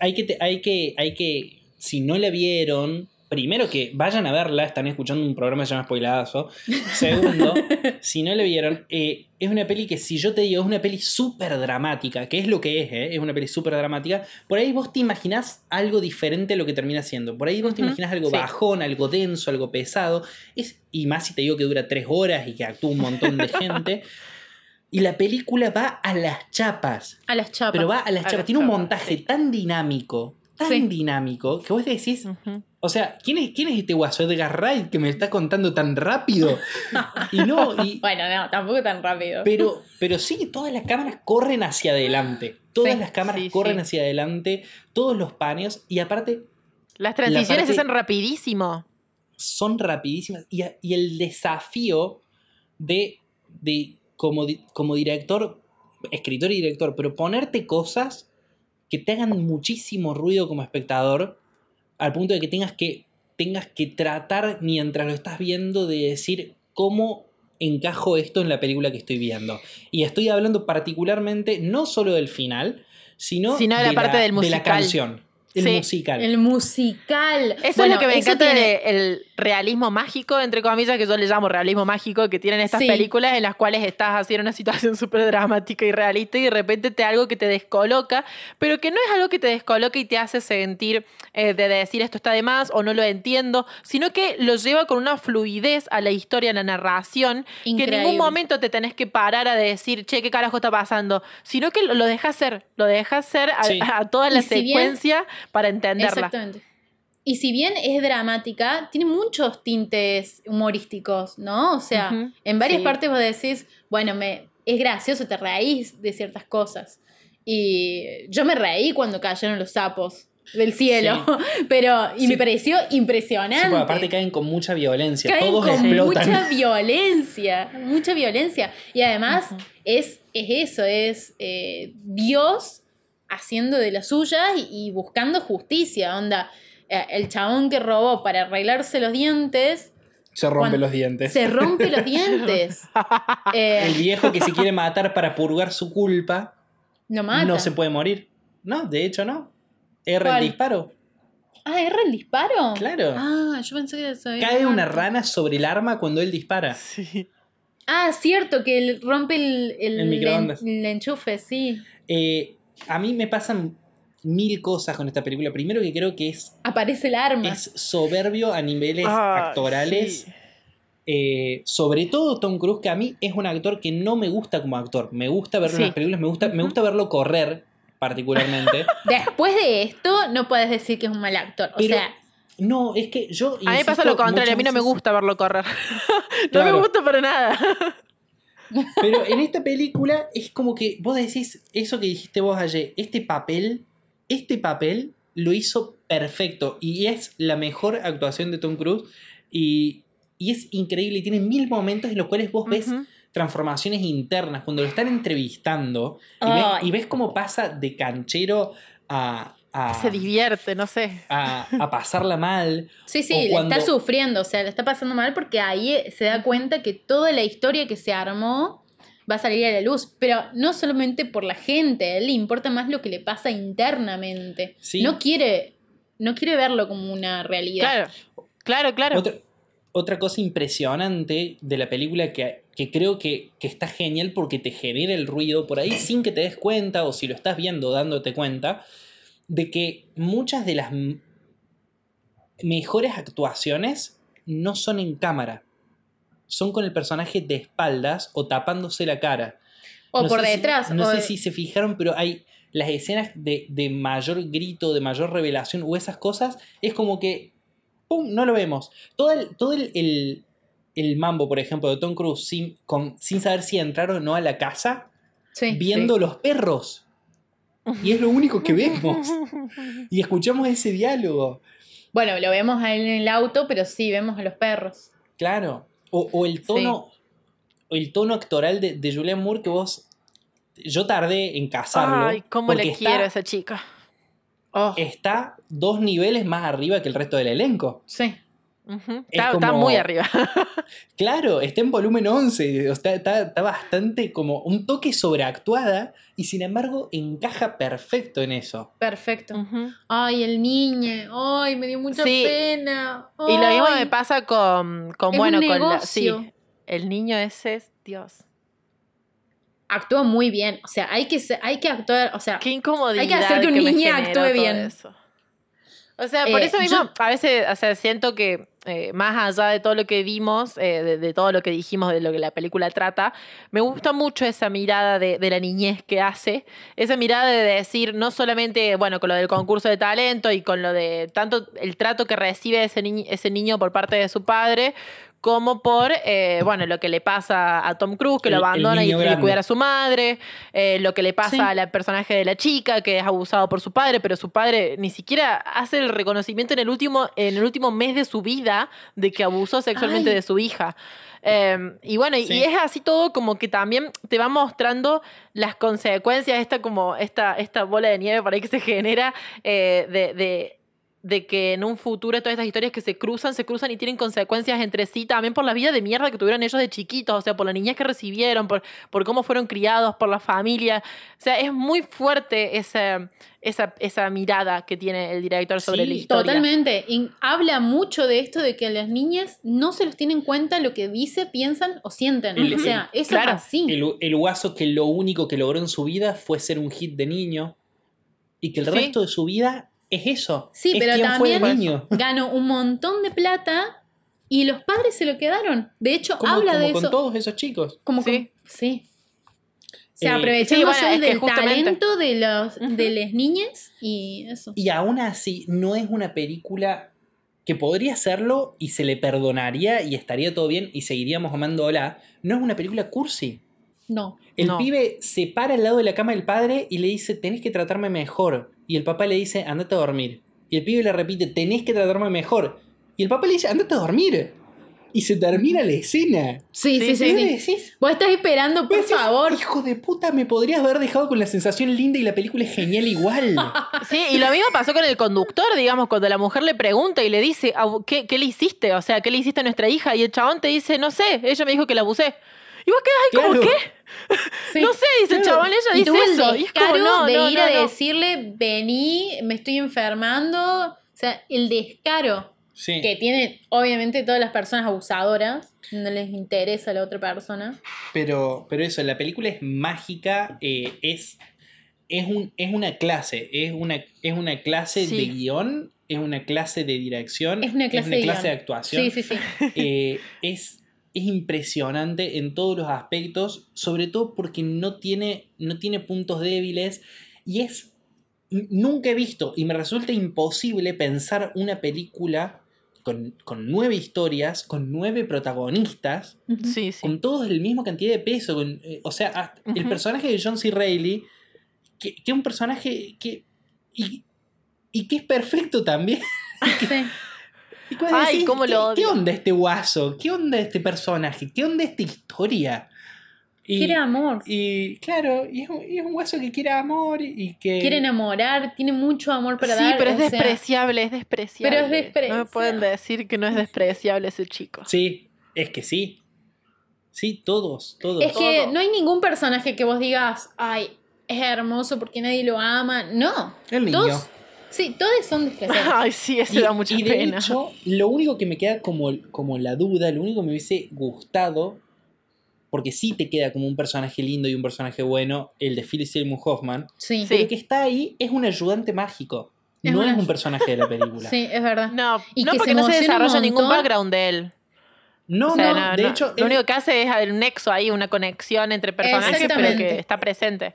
hay que, hay que, hay que, si no la vieron, primero que vayan a verla, están escuchando un programa que se llama Spoiladazo. Segundo, si no la vieron, eh, es una peli que si yo te digo, es una peli súper dramática, que es lo que es, eh, es una peli súper dramática, por ahí vos te imaginás algo diferente a lo que termina siendo. Por ahí vos te imaginás algo bajón, algo denso, algo pesado. Es, y más si te digo que dura tres horas y que actúa un montón de gente. Y la película va a las chapas. A las chapas. Pero va a las chapas. Tiene un montaje tan dinámico, tan dinámico, que vos decís, o sea, ¿quién es, ¿quién es este guaso Edgar Wright que me está contando tan rápido? y no, bueno, no, tampoco tan rápido. Pero, pero sí, todas las cámaras corren hacia adelante. Todas las cámaras corren hacia adelante, todos los paneos, y aparte... Las transiciones se hacen rapidísimo. Son rapidísimas. Y, y el desafío de, de como, director, escritor y director, pero ponerte cosas que te hagan muchísimo ruido como espectador, al punto de que tengas que, tengas que tratar mientras lo estás viendo de decir cómo encajo esto en la película que estoy viendo. Y estoy hablando particularmente no solo del final, sino, de, la, parte del musical. de la canción. El musical. El musical. Eso es lo que me encanta del realismo mágico, entre comillas, que yo le llamo realismo mágico, que tienen estas películas en las cuales estás haciendo una situación súper dramática y realista y de repente te algo que te descoloca, pero que no es algo que te descoloca y te hace sentir eh, de decir esto está de más o no lo entiendo, sino que lo lleva con una fluidez a la historia, a la narración, que en ningún momento te tenés que parar a decir, che, ¿qué carajo está pasando? Sino que lo, dejas ser, lo dejas ser a, toda la secuencia para entenderla. Exactamente. Y si bien es dramática, tiene muchos tintes humorísticos, ¿no? O sea, en varias partes vos decís, bueno, me, es gracioso, te reís de ciertas cosas. Y yo me reí cuando cayeron los sapos del cielo, pero y me pareció impresionante. aparte caen con mucha violencia, caen todos con mucha violencia, mucha violencia. Y además es, es eso, es eh, Dios haciendo de las suyas y, buscando justicia. Onda, el chabón que robó para arreglarse los dientes. Se rompe los dientes. Se rompe los dientes. Eh, el viejo que se quiere matar para purgar su culpa. No mata. No se puede morir. No, de hecho no. Erra el disparo. Ah, erra el disparo. Claro. Ah, yo pensé que eso Cae una rana sobre el arma cuando él dispara. Sí. Ah, cierto, que rompe el, el, el enchufe, sí. Eh, a mí me pasan mil cosas con esta película. Primero que creo que es... Aparece el arma. Es soberbio a niveles ah, actorales. Eh, sobre todo Tom Cruise, que a mí es un actor que no me gusta como actor. Me gusta verlo en las películas, me gusta, me gusta verlo correr particularmente. Después de esto, no puedes decir que es un mal actor. O sea... No, es que yo... a mí me pasa lo contrario, a mí no me gusta verlo correr. no me gusta para nada. Pero en esta película es como que vos decís eso que dijiste vos ayer, este papel, este papel lo hizo perfecto y es la mejor actuación de Tom Cruise y, es increíble y tiene mil momentos en los cuales vos ves transformaciones internas, cuando lo están entrevistando y, ves, cómo pasa de canchero a, se divierte, no sé. A, pasarla mal. Sí, sí, le está sufriendo, o sea, le está pasando mal porque ahí se da cuenta que toda la historia que se armó va a salir a la luz, pero no solamente por la gente, a él le importa más lo que le pasa internamente. No quiere no quiere verlo como una realidad. Claro, claro, claro. Otra, cosa impresionante de la película que, creo que, que, está genial porque te genera el ruido por ahí sin que te des cuenta o si lo estás viendo dándote cuenta, de que muchas de las mejores actuaciones no son en cámara, son con el personaje de espaldas o tapándose la cara. O por detrás. no sé si se fijaron, pero hay las escenas de, mayor grito, de mayor revelación o esas cosas, es como que, ¡pum!, no lo vemos. Todo el, todo el, mambo, por ejemplo, de Tom Cruise sin, con, sin saber si entraron o no a la casa, viendo los perros Y es lo único que vemos. Y escuchamos ese diálogo. Bueno, lo vemos a él en el auto, pero sí vemos a los perros. Claro. O, el tono. el tono actoral de, de Julianne Moore que vos. Yo tardé en casarlo. Ay, cómo le quiero a esa chica. Oh. Está dos niveles más arriba que el resto del elenco. Sí está, muy arriba. claro, está en volumen 11, está, bastante como un toque sobreactuada y sin embargo encaja perfecto en eso. Perfecto. Ay, el niño, ay, me dio mucha pena. Y lo mismo me pasa con, con bueno, con la, sí, el niño ese es Dios. Actúa muy bien, o sea, hay que, hay que actuar, o sea, Qué incomodidad hay que hacer que un niño actúe bien. Eso. O sea, por eh, eso mismo, a veces, o sea, siento que eh, más allá de todo lo que vimos, eh, de, todo lo que dijimos de lo que la película trata, me gusta mucho esa mirada de, la niñez que hace, esa mirada de decir, no solamente, bueno, con lo del concurso de talento y con lo de tanto el trato que recibe ese, ese niño por parte de su padre, como por, eh, bueno, lo que le pasa a Tom Cruise, que lo abandona y quiere cuidar a su madre, eh, lo que le pasa al personaje de la chica, que es abusado por su padre, pero su padre ni siquiera hace el reconocimiento en el último, en el último mes de su vida de que abusó sexualmente de su hija. Em, y bueno, y es así todo como que también te va mostrando las consecuencias, esta como esta, esta bola de nieve por ahí que se genera eh, de de que en un futuro todas estas historias que se cruzan, se cruzan y tienen consecuencias entre sí, también por la vida de mierda que tuvieron ellos de chiquitos, o sea, por la niñez que recibieron, por, por cómo fueron criados, por la familia. O sea, es muy fuerte esa, esa, esa mirada que tiene el director sobre la historia. Totalmente. habla mucho de esto de que a las niñas no se los tiene en cuenta lo que dice, piensan o sienten. o sea, eso es así. El, el guaso que lo único que logró en su vida fue ser un hit de niño y que el resto de su vida es eso. Sí, pero también ganó un montón de plata y los padres se lo quedaron. De hecho, habla de eso. con todos esos chicos. Como sí. sí. Se sea, eh, del talento de, los, de las niñas y eso. Y aún así, no es una película que podría hacerlo y se le perdonaría y estaría todo bien y seguiríamos amándola. No es una película cursi. No. El pibe se para al lado de la cama del padre y le dice, tenés que tratarme mejor. Y el papá le dice, andate a dormir. Y el pibe le repite, tenés que tratarme mejor. Y el papá le dice, andate a dormir. Y se termina la escena. Sí, sí, sí. sí, Vos estás esperando, por favor. Hijo de puta, me podrías haber dejado con la sensación linda y la película es genial igual. sí, y lo mismo pasó con el conductor, digamos, cuando la mujer le pregunta y le dice, ¿qué, qué le hiciste? O sea, ¿qué le hiciste a nuestra hija? Y el chabón te dice, no sé, ella me dijo que la abusé. Y vos quedás ahí como, ¿qué? no sé, dice el chabón, ella dice eso. y es como, no, de ir a decirle, vení, me estoy enfermando. O sea, el descaro que tiene, obviamente, todas las personas abusadoras. No les interesa a la otra persona. Pero, pero eso, la película es mágica, eh, es, es, un, es una clase, es una, es una clase de guion, es una clase de dirección, es una clase, de, actuación. Sí, sí, sí. Eh, es es impresionante en todos los aspectos, sobre todo porque no tiene, no tiene puntos débiles y es... Nunca he visto y me resulta imposible pensar una película con, nueve historias, con nueve protagonistas, con todos el mismo cantidad de peso. Eh, o sea, el personaje de John C. Reilly, que es un personaje que... Y, y que es perfecto también. Ay, ¿cómo lo ¿qué, onda este guaso? ¿Qué onda este personaje? ¿Qué onda esta historia? quiere amor. Y claro, y es, un, guaso que quiere amor y que... Quiere enamorar, tiene mucho amor para dar. Sí, pero es despreciable, es despreciable. Pero es despreciable. No me pueden decir que no es despreciable ese chico. Sí, es que sí. Sí, todos, todos. Es que no hay ningún personaje que vos digas, ay, es hermoso porque nadie lo ama. No. El niño. Sí, todos son despreciables. Ay, sí, eso da mucha y de Hecho, lo único que me queda como, como la duda, lo único que me hubiese gustado, porque sí te queda como un personaje lindo y un personaje bueno, el de Philip Seymour Hoffman. Sí. Pero que está ahí es un ayudante mágico. no es un personaje de la película. Sí, es verdad. No, y no porque no se desarrolla ningún background de él. No, no, de hecho. Lo único que hace es el nexo ahí, una conexión entre personajes, pero que está presente.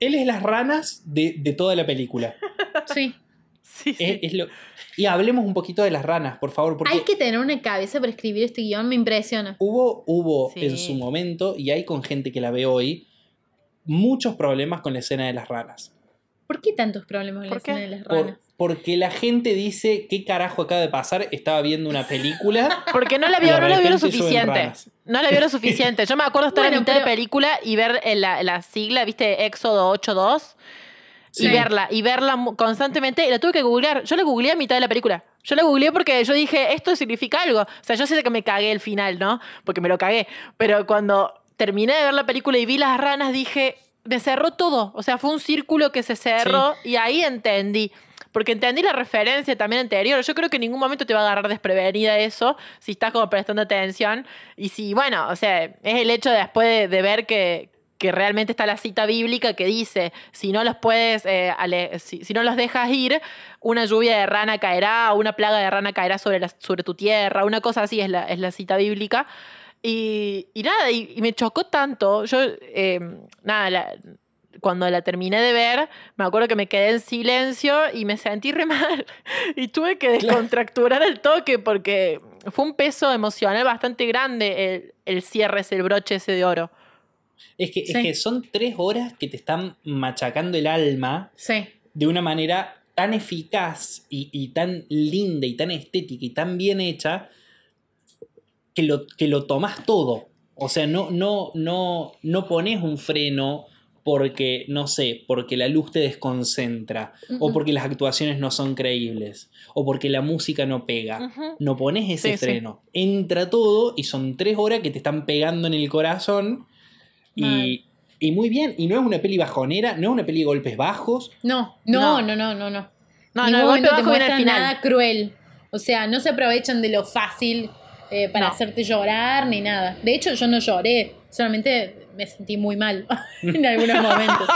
Él es las ranas de, de toda la película. Sí. sí, Y hablemos un poquito de las ranas, por favor. Porque hay que tener una cabeza para escribir este guion, me impresiona. Hubo, hubo en su momento, y hay con gente que la ve hoy, muchos problemas con la escena de las ranas. ¿Por qué tantos problemas con la escena de las ranas? porque la gente dice, ¿qué carajo acaba de pasar? Estaba viendo una película. Porque no la vio, no la vio lo suficiente. No la vio lo suficiente. Yo me acuerdo estar en mitad de película y ver la, la sigla, ¿viste? Éxodo 8.2 y verla, y verla constantemente, y la tuve que googlear. Yo la googleé a mitad de la película. Yo la googleé porque yo dije, esto significa algo. O sea, yo sé que me cagué el final, ¿no? Porque me lo cagué. Pero cuando terminé de ver la película y vi las ranas, dije, me cerró todo. O sea, fue un círculo que se cerró y ahí entendí. Porque entendí la referencia también anterior. Yo creo que en ningún momento te va a agarrar desprevenida eso, si estás como prestando atención. Y si, bueno, o sea, es el hecho después de ver que, que realmente está la cita bíblica que dice, si no los puedes, eh, si, no los dejas ir, una lluvia de rana caerá, una plaga de rana caerá sobre, sobre tu tierra, una cosa así es la, es la cita bíblica. Y, nada, y, me chocó tanto, yo, em, nada, cuando la terminé de ver, me acuerdo que me quedé en silencio y me sentí re mal. Y tuve que descontracturar el toque porque fue un peso emocional bastante grande el, el cierre, ese el broche ese de oro. Es que, es que son tres horas que te están machacando el alma de una manera tan eficaz y, tan linda y tan estética y tan bien hecha que lo, que lo tomas todo. O sea, no, no, no, no pones un freno porque, no sé, porque la luz te desconcentra, o porque las actuaciones no son creíbles, o porque la música no pega. No pones ese freno. Entra todo y son tres horas que te están pegando en el corazón y, muy bien, y no es una peli bajonera, no es una peli de golpes bajos. No, no, no, no, no, no. No, no, no te muestran nada cruel. O sea, no se aprovechan de lo fácil eh, para hacerte llorar ni nada. De hecho, yo no lloré, solamente me sentí muy mal en algunos momentos.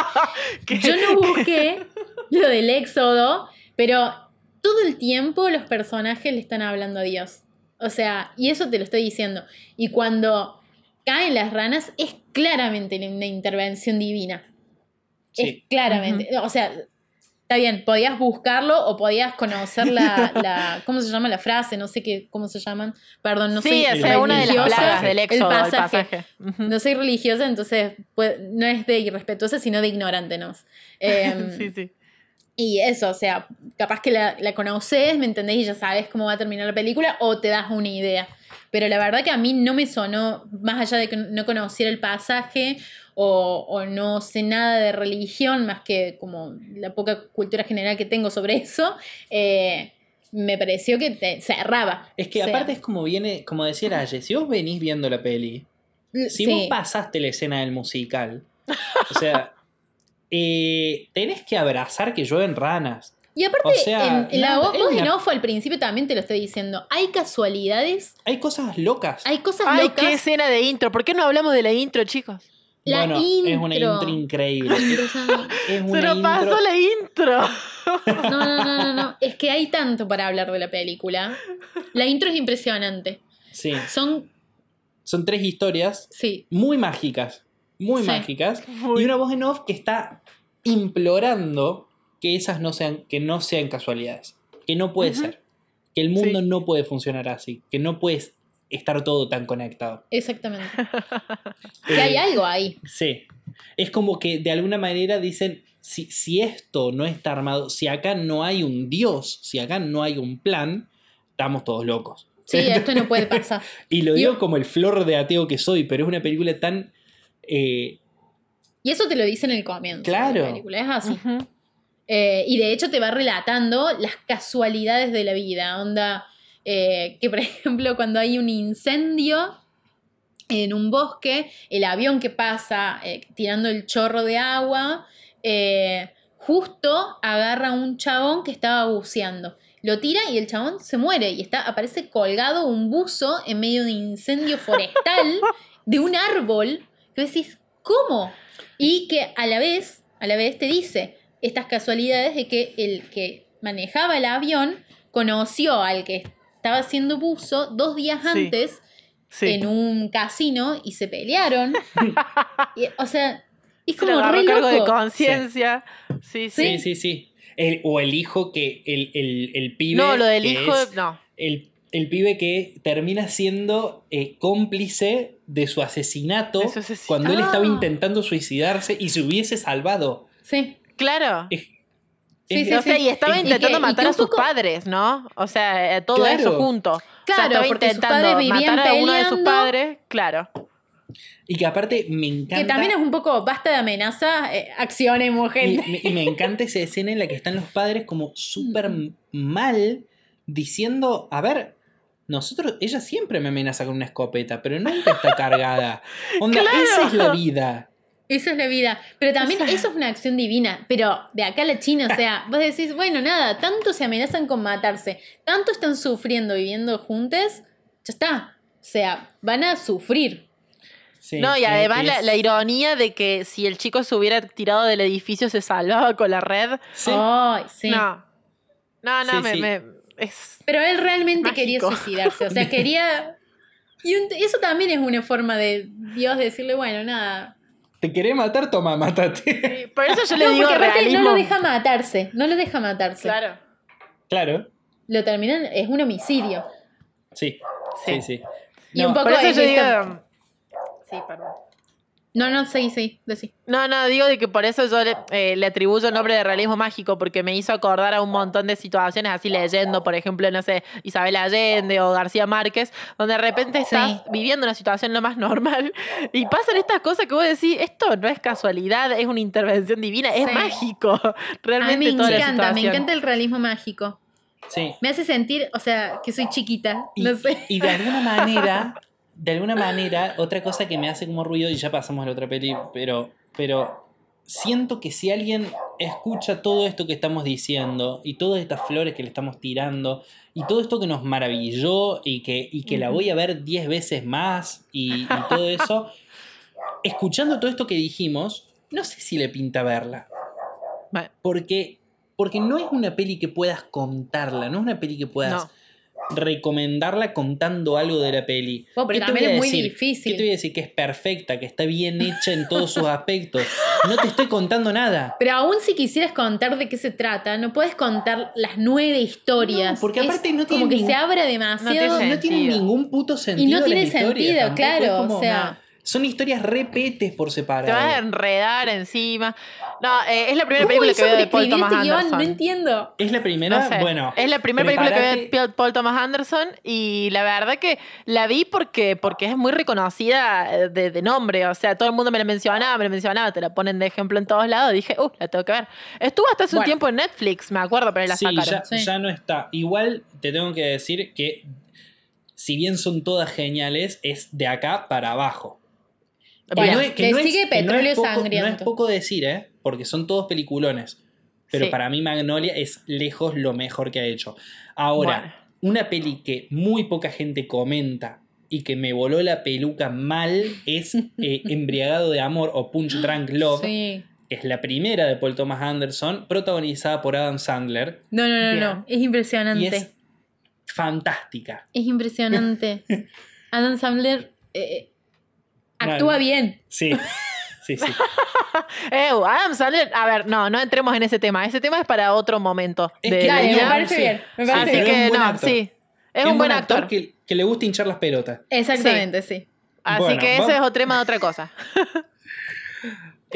yo no busqué lo del éxodo, pero todo el tiempo los personajes le están hablando a Dios. O sea, y eso te lo estoy diciendo. Y cuando caen las ranas es claramente una intervención divina. Es claramente. O sea, está bien, podías buscarlo o podías conocer la, ¿cómo se llama la frase? No sé qué, cómo se llaman. Perdón, no sí, soy es una de las plagas del éxodo, el pasaje. No soy religiosa, entonces pues, no es de irrespetuosa, sino de ignorante, ¿no? Em, sí, sí. Y eso, o sea, capaz que la, la conoces, ¿me entendés? Y ya sabes cómo va a terminar la película o te das una idea. Pero la verdad que a mí no me sonó, más allá de que no conociera el pasaje o, no sé nada de religión, más que como la poca cultura general que tengo sobre eso, eh, me pareció que te cerraba. Es que aparte es como viene, como decía Aye, si vos venís viendo la peli, si vos pasaste la escena del musical, o sea, eh, tenés que abrazar que llueven ranas. Y aparte, en, la voz de no fue al principio también te lo estoy diciendo. Hay casualidades. Hay cosas locas. Hay cosas Ay, locas. qué escena de intro. ¿Por qué no hablamos de la intro, chicos? La bueno, Es una intro increíble. Se lo pasó la intro. No, no, no, no, no. Es que hay tanto para hablar de la película. La intro es impresionante. Sí. Son. Son tres historias. Sí. Muy mágicas. Muy mágicas. Y una voz en off que está implorando que esas no sean, que no sean casualidades. Que no puede ser. Que el mundo no puede funcionar así. Que no puede estar todo tan conectado. Exactamente. que hay algo ahí. Sí. Es como que de alguna manera dicen, si, si esto no está armado, si acá no hay un Dios, si acá no hay un plan, estamos todos locos. Sí, esto no puede pasar. y lo digo como el flor de ateo que soy, pero es una película tan... Eh, y eso te lo dice en el comienzo. Claro. la película, es así. Eh, y de hecho te va relatando las casualidades de la vida. Onda, eh, que por ejemplo cuando hay un incendio en un bosque, el avión que pasa eh, tirando el chorro de agua, justo agarra a un chabón que estaba buceando. Lo tira y el chabón se muere y está, aparece colgado un buzo en medio de un incendio forestal de un árbol. Que decís, ¿cómo? Y que a la vez, a la vez te dice, estas casualidades de que el que manejaba el avión conoció al que estaba haciendo buzo dos días antes en un casino y se pelearon. o sea, es como re cargo de conciencia. Sí. Sí, sí, sí. o el hijo que, el, el, pibe. No, lo del hijo, no. El, pibe que termina siendo eh, cómplice de su asesinato cuando él estaba ah. intentando suicidarse y se hubiese salvado. Sí. Claro. Sí, sí, o sea, y estaba intentando matar a sus padres, ¿no? O sea, eh, todo eso junto. Claro, o sea, porque intentando matar a uno de sus padres, claro. Y que aparte me encanta. Que también es un poco basta de amenaza, eh, accionemos, gente. Y, me encanta esa escena en la que están los padres como súper mal diciendo: A ver, nosotros, ella siempre me amenaza con una escopeta, pero nunca está cargada. Onda, esa es la vida. Esa es la vida. Pero también eso es una acción divina. Pero de acá a la China, o sea, vos decís, bueno, nada, tanto se amenazan con matarse, tanto están sufriendo viviendo juntos, ya está. O sea, van a sufrir. no, y además la, ironía de que si el chico se hubiera tirado del edificio se salvaba con la red. Sí. sí. No. No, no, me, Pero él realmente quería suicidarse. O sea, quería. Y eso también es una forma de Dios decirle, bueno, nada ¿Te querés matar? Toma, mátate. por eso yo le digo realismo. no lo deja matarse. No lo deja matarse. Claro. Claro. Lo terminan, es un homicidio. Sí, sí, sí. Y un poco por eso yo digo... Sí, perdón. No, no, sí, sí, decí. No, no, digo de que por eso yo eh, le, atribuyo el nombre de realismo mágico, porque me hizo acordar a un montón de situaciones así leyendo, por ejemplo, no sé, Isabel Allende o García Márquez, donde de repente estás viviendo una situación lo más normal y pasan estas cosas que vos decís, esto no es casualidad, es una intervención divina, es mágico. Realmente a me encanta, me encanta el realismo mágico. Sí. Me hace sentir, o sea, que soy chiquita, no sé. Y de alguna manera de alguna manera, otra cosa que me hace como ruido, y ya pasamos a la otra peli, pero, pero siento que si alguien escucha todo esto que estamos diciendo y todas estas flores que le estamos tirando y todo esto que nos maravilló y que, y que la voy a ver diez veces más y, todo eso, escuchando todo esto que dijimos, no sé si le pinta verla. Porque, porque no es una peli que puedas contarla, no es una peli que puedas recomendarla contando algo de la peli. porque también es muy difícil. ¿Qué te voy a decir? Que es perfecta, que está bien hecha en todos sus aspectos. No te estoy contando nada. Pero aún si quisieras contar de qué se trata, no puedes contar las nueve historias. porque aparte no tiene como que se abre demasiado. No tiene, ningún puto sentido. Y no tiene sentido, claro. o sea. Son historias repetes por separado. Te vas a enredar encima. No, eh, es la primera película que veo de Paul Thomas este Anderson. no entiendo. Es la primera, bueno. Es la primera película que veo de Paul Thomas Anderson y la verdad que la vi porque, porque es muy reconocida eh, de, nombre. O sea, todo el mundo me la mencionaba, me la mencionaba, te la ponen de ejemplo en todos lados. Dije, uh, la tengo que ver. Estuvo hasta hace un tiempo en Netflix, me acuerdo, pero la sacaron. Ya, sí, ya no está. Igual te tengo que decir que si bien son todas geniales, es de acá para abajo. Bueno, que no sigue Petróleo Sangriento. No es poco decir, ¿eh? Porque son todos peliculones. Pero para mí Magnolia es lejos lo mejor que ha hecho. Ahora, una peli que muy poca gente comenta y que me voló la peluca mal es eh, Embriagado de Amor o Punch Drunk Love. Sí. Es la primera de Paul Thomas Anderson, protagonizada por Adam Sandler. No, no, no, no. Es impresionante. es fantástica. Es impresionante. Adam Sandler eh, Actúa bien. Sí. Sí, sí. Adam Sandler, a ver, no, no entremos en ese tema. Ese tema es para otro momento. Es que me parece bien. Me parece Así que no, sí. Es, un buen actor. que, le gusta hinchar las pelotas. Exactamente, sí. Así que ese es otro tema de otra cosa.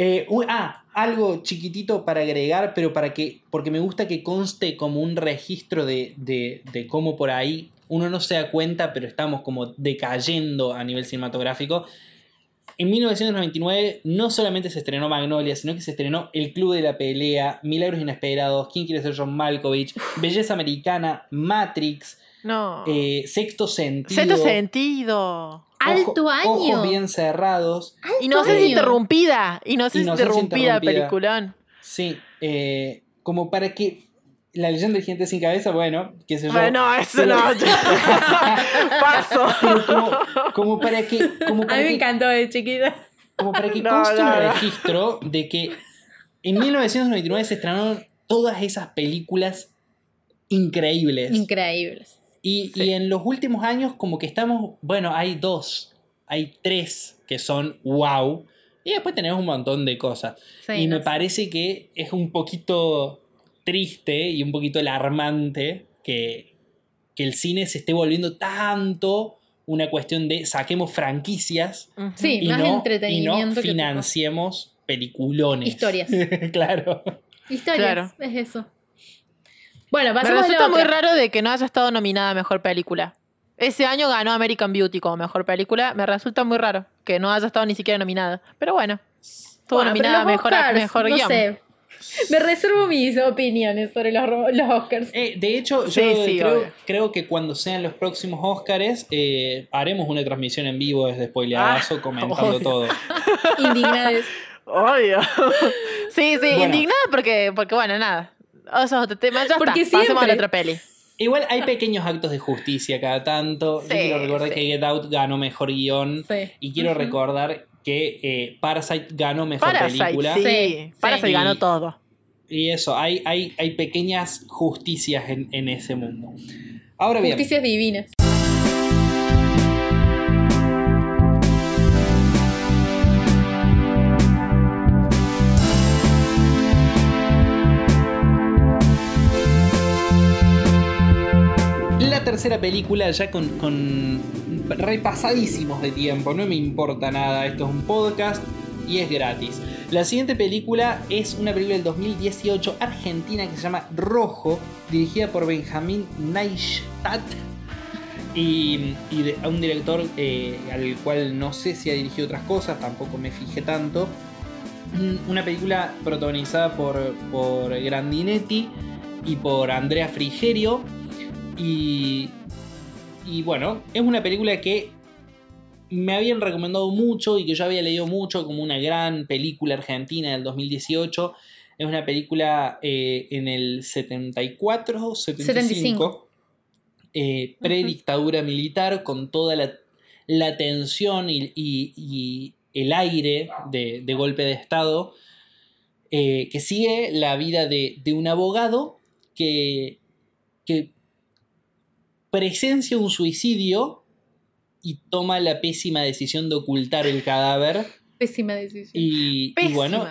Eh, ah, algo chiquitito para agregar, pero para que. Porque me gusta que conste como un registro de, de, de cómo por ahí uno no se da cuenta, pero estamos como decayendo a nivel cinematográfico en 1999 no solamente se estrenó Magnolia, sino que se estrenó El Club de la Pelea, Milagros Inesperados, ¿Quién quiere ser John Malkovich? Belleza Americana, Matrix, no. Eh, Sexto Sentido. Sexto Sentido. Alto año. Ojos bien cerrados. y no sé si interrumpida. Y no sé si interrumpida, peliculón. Sí. Eh, como para que la leyenda del gente sin cabeza, bueno, qué sé yo. Bueno, eso no. Paso. como, para que. Como para A mí me encantó de chiquita. Como para que conste un registro de que en 1999 se estrenaron todas esas películas increíbles. Increíbles. Y, y en los últimos años, como que estamos. Bueno, hay dos, hay tres que son wow. Y después tenemos un montón de cosas. y me parece que es un poquito triste y un poquito alarmante que, el cine se esté volviendo tanto una cuestión de saquemos franquicias y, no, entretenimiento financiemos peliculones. Historias. claro. Historias, es eso. Bueno, Me pasemos a la resulta muy otra. raro de que no haya estado nominada a Mejor Película. Ese año ganó American Beauty como Mejor Película. Me resulta muy raro que no haya estado ni siquiera nominada. Pero bueno, estuvo Bueno, nominada a Mejor, Oscars, mejor no guion. sé. Me reservo mis opiniones sobre los, los Oscars. Eh, de hecho, yo Sí, sí, creo, creo que cuando sean los próximos Oscars, eh, haremos una transmisión en vivo desde Spoileadazo Ah, comentando obvio. todo. Indignades. Obvio. sí, sí, Bueno. indignada porque, porque, bueno, nada. Eso es otro tema. Ya Porque está. Pasemos a la siempre. otra peli. Igual hay pequeños actos de justicia cada tanto. Yo quiero recordar sí. que Get Out ganó mejor guion. Sí. Y quiero recordar que eh, Parasite ganó mejor Parasite, película. sí. Sí, Parasite ganó todo. Y eso, hay, hay, hay pequeñas justicias en, en ese mundo. Ahora bien, Justicias divinas. la tercera película ya con, con repasadísimos de tiempo, no me importa nada, esto es un podcast y es gratis. La siguiente película es una película del 2018 argentina que se llama Rojo, dirigida por Benjamín Neistat y, y a un director eh, al cual no sé si ha dirigido otras cosas, tampoco me fijé tanto. Mm, Una película protagonizada por, por Grandinetti y por Andrea Frigerio. Y, y bueno, es una película que me habían recomendado mucho y que yo había leído mucho como una gran película argentina del 2018. Es una película eh, en el 74, 75, 75. eh, predictadura militar, con toda la, la tensión y, y- y el aire de, de golpe de Estado, eh, que sigue la vida de, de un abogado que presencia un suicidio y toma la pésima decisión de ocultar el cadáver. Pésima decisión. Y, bueno,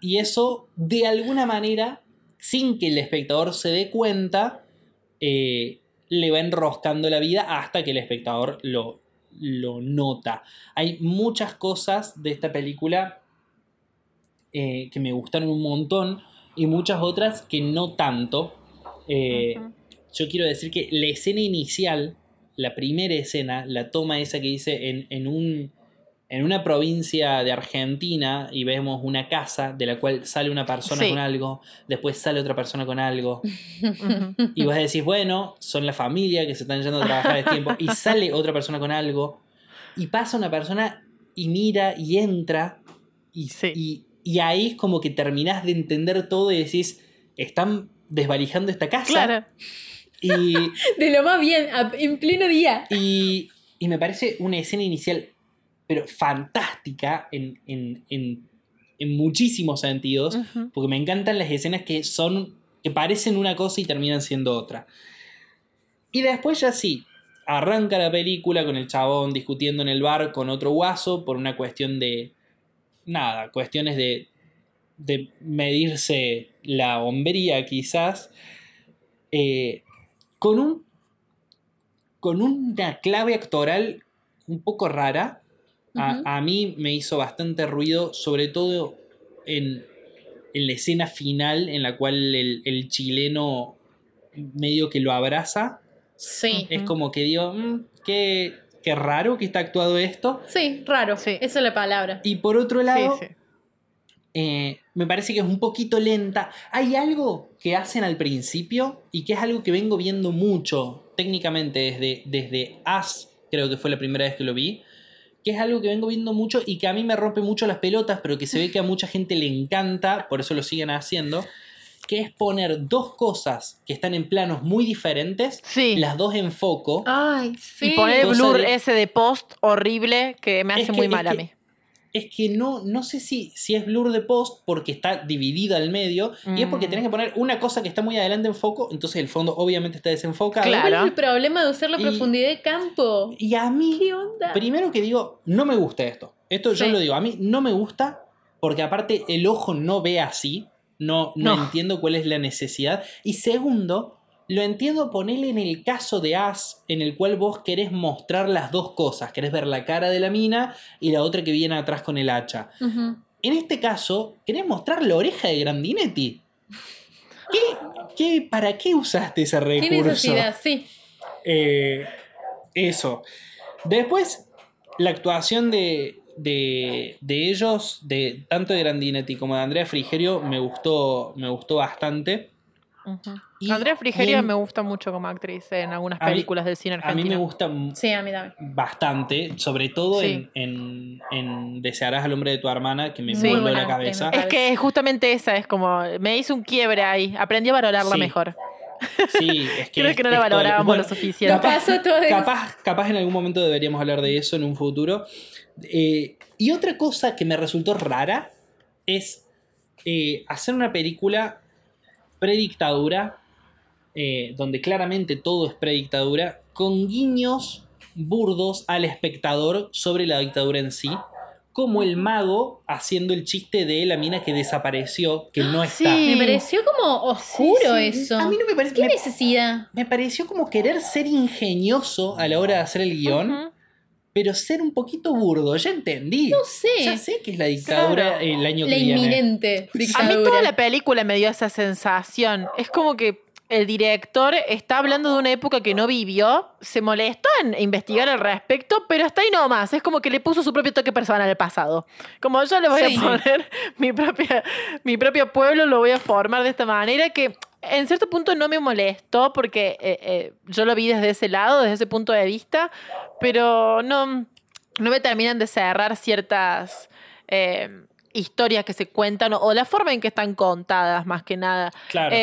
y eso de alguna manera, sin que el espectador se dé cuenta, eh, le va enroscando la vida hasta que el espectador lo, lo nota. Hay muchas cosas de esta película eh, que me gustaron un montón y muchas otras que no tanto. Eh. Yo quiero decir que la escena inicial, la primera escena, la toma esa que dice en, en un, en una provincia de Argentina y vemos una casa de la cual sale una persona Sí. con algo, después sale otra persona con algo, y vos decís, bueno, son la familia que se están yendo a trabajar a tiempo, y sale otra persona con algo, y pasa una persona y mira y entra, y, Sí. y, y ahí es como que terminás de entender todo y decís, están desvalijando esta casa. Claro. Y, De lo más bien, en pleno día. y, y me parece una escena inicial, pero fantástica en, en- en- en muchísimos sentidos, porque me encantan las escenas que son, que parecen una cosa y terminan siendo otra. Y después ya sí, arranca la película con el chabón discutiendo en el bar con otro guaso por una cuestión de, nada, cuestiones de, de medirse la hombría quizás, eh, con un con una clave actoral un poco rara. A, mí me hizo bastante ruido, sobre todo en, en la escena final en la cual el, el chileno medio que lo abraza. Sí. Es como que digo, "Mm, qué, qué raro que está actuado esto. Sí, raro. Sí. Esa es la palabra. Y por otro lado, Sí, sí. eh, me parece que es un poquito lenta. Hay algo que hacen al principio y que es algo que vengo viendo mucho técnicamente desde, desde As, creo que fue la primera vez que lo vi, que es algo que vengo viendo mucho y que a mí me rompe mucho las pelotas, pero que se ve que a mucha gente le encanta, por eso lo siguen haciendo, que es poner dos cosas que están en planos muy diferentes, Sí. las dos en foco. Ay, sí. Y poner el blur de- ese de post horrible que me hace Es que- muy mal a que- mí. Es que no, no sé si, si es blur de post porque está dividida al medio y es porque Mm. tenés que poner una cosa que está muy adelante en foco, entonces el fondo obviamente está desenfocado. Claro. ¿Cuál es el problema de usar la Y- profundidad de campo? Y a mí, ¿Qué onda? primero que digo, no me gusta esto. Esto yo lo digo, a mí no me gusta porque aparte el ojo no ve así, no, no, No. entiendo cuál es la necesidad. Y segundo, lo entiendo ponerle en el caso de As, en el cual vos querés mostrar las dos cosas, querés ver la cara de la mina y la otra que viene atrás con el hacha. En este caso, querés mostrar la oreja de Grandinetti. ¿Qué, para qué usaste ese recurso? ¿Qué necesidad? Sí. Eh, eso. Después, la actuación de, de, ellos, de tanto de Grandinetti como de Andrea Frigerio, me gustó, me gustó bastante. Andrea Frigerio me gusta mucho como actriz en algunas películas del cine argentino. A mí me gusta sí, a mí bastante, sobre todo en, en, Desearás al hombre de tu hermana, que me voló la cabeza. Es que justamente esa es como, me hizo un quiebre ahí, aprendí a valorarla mejor. Sí, es que. Creo que no la valorábamos lo suficiente. Capaz, capaz, en algún momento deberíamos hablar de eso en un futuro. Eh, y otra cosa que me resultó rara es eh, hacer una película predictadura, eh, donde claramente todo es predictadura, con guiños burdos al espectador sobre la dictadura en sí, como el mago haciendo el chiste de la mina que desapareció, que no está. Me pareció como oscuro eso. A mí no me parece. ¿Qué necesidad? Me pareció como querer ser ingenioso a la hora de hacer el guion. Pero ser un poquito burdo, ya entendí. No sé. Ya sé que es la dictadura el año que viene. La inminente dictadura. A mí toda la película me dio esa sensación. Es como que el director está hablando de una época que no vivió, se molestó en investigar al respecto, pero está ahí nomás. Es como que le puso su propio toque personal al pasado. Como yo le voy a poner mi, propia, mi propio pueblo, lo voy a formar de esta manera que en cierto punto no me molestó porque eh, eh, yo lo vi desde ese lado, desde ese punto de vista, pero no, no me terminan de cerrar ciertas... Eh, historias que se cuentan o, la forma en que están contadas, más que nada. Claro.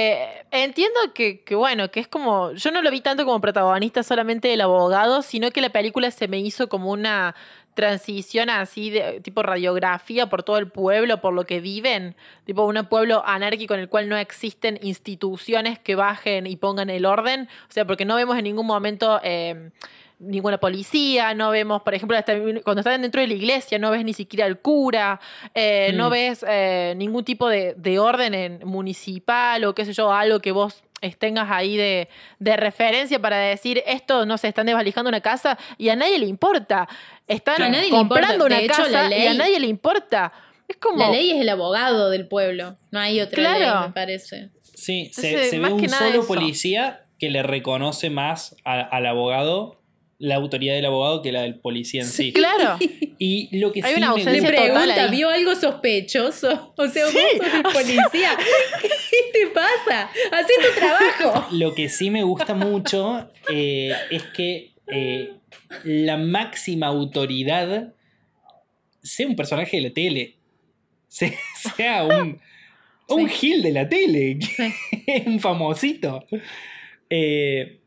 Entiendo que, bueno, que es como. Yo no lo vi tanto como protagonista solamente el abogado, sino que la película se me hizo como una transición así de tipo radiografía por todo el pueblo, por lo que viven, tipo un pueblo anárquico en el cual no existen instituciones que bajen y pongan el orden, o sea, porque no vemos en ningún momento eh, ninguna policía, no vemos, por ejemplo, cuando están dentro de la iglesia, no ves ni siquiera el cura, eh, no mm. ves eh, ningún tipo de, orden en municipal o qué sé yo, algo que vos tengas ahí de, referencia para decir esto, no sé, están desvalijando una casa y a nadie le importa. Están comprando una casa y a nadie le importa. Es como... La ley es el abogado del pueblo, no hay otra ley, me parece. Sí, se, ve un solo policía que le reconoce más al abogado la autoridad del abogado que la del policía en sí. Claro. Y lo que Hay sí una me pregunta, ¿vio algo sospechoso? O sea, vos sos el policía. ¿Qué te pasa? Haz tu trabajo. Lo que sí me gusta mucho eh, es que eh, la máxima autoridad sea un personaje de la tele. Sea un, un gil de la tele. un famosito. Eh,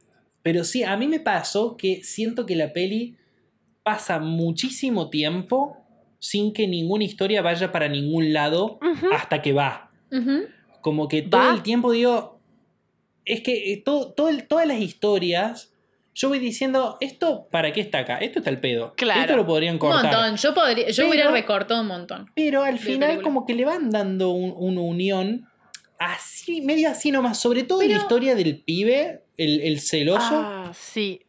pero sí, a mí me pasó que siento que la peli pasa muchísimo tiempo sin que ninguna historia vaya para ningún lado hasta que va. Como que todo el tiempo digo, es que eh, todo, todas las historias, yo voy diciendo, ¿esto para qué está acá? Esto está el pedo. Claro. Esto lo podrían cortar. Un montón, yo, podría, yo hubiera recortado un montón. Pero al final como que le van dando una unión así, medio así nomás, sobre todo en la historia del pibe el, celoso. Ah, sí.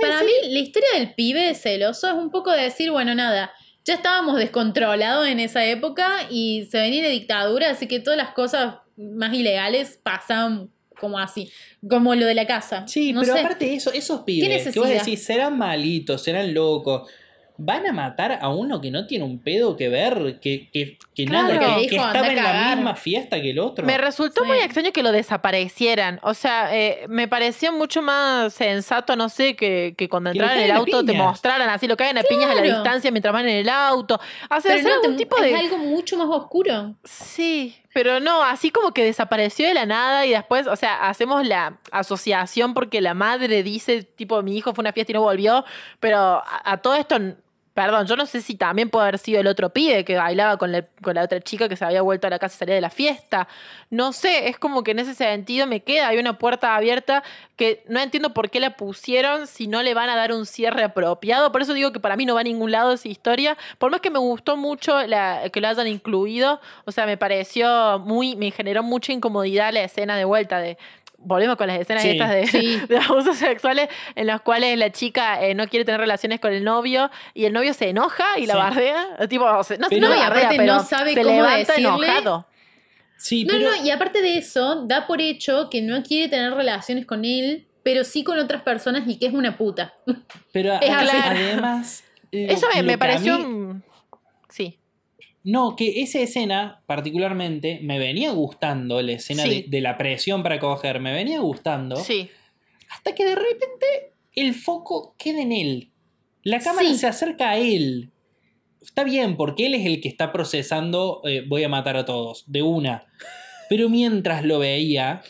Para mí, la historia del pibe celoso es un poco de decir, bueno, nada, ya estábamos descontrolados en esa época y se venía de dictadura, así que todas las cosas más ilegales pasan como así, como lo de la casa. Sí, pero aparte de eso, esos pibes, que vos decís, serán malitos, serán locos, van a matar a uno que no tiene un pedo que ver, que, que, que nada, que, estaba en la misma fiesta que el otro. Me resultó muy extraño que lo desaparecieran. O sea, eh, me pareció mucho más sensato, no sé, que, que cuando entraran en el auto te mostraran así, lo caen a piñas a la distancia mientras van en el auto. Hacer algún tipo de. Es algo mucho más oscuro. Sí. Pero no, así como que desapareció de la nada y después, o sea, hacemos la asociación porque la madre dice, tipo, mi hijo fue una fiesta y no volvió, pero a todo esto Perdón, yo no sé si también puede haber sido el otro pibe que bailaba con la, con la otra chica que se había vuelto a la casa y salía de la fiesta. No sé, es como que en ese sentido me queda, hay una puerta abierta que no entiendo por qué la pusieron si no le van a dar un cierre apropiado. Por eso digo que para mí no va a ningún lado esa historia. Por más que me gustó mucho la, que lo hayan incluido, o sea, me pareció muy, me generó mucha incomodidad la escena de vuelta de volvemos con las escenas estas de, abusos sexuales en las cuales la chica eh, no quiere tener relaciones con el novio y el novio se enoja y la bardea. Tipo, no, pero, no, bardea, pero no sabe se cómo levanta enojado. Sí, No, pero, no, y aparte de eso, da por hecho que no quiere tener relaciones con él, pero sí con otras personas y que es una puta. pero es a- así. además... lo- Eso me, pareció. mí- un- Sí. No, que esa escena particularmente me venía gustando, la escena Sí. de, de la presión para coger, me venía gustando, Sí. hasta que de repente el foco queda en él. La cámara Sí. se acerca a él. Está bien, porque él es el que está procesando eh, voy a matar a todos, de una. Pero mientras lo veía,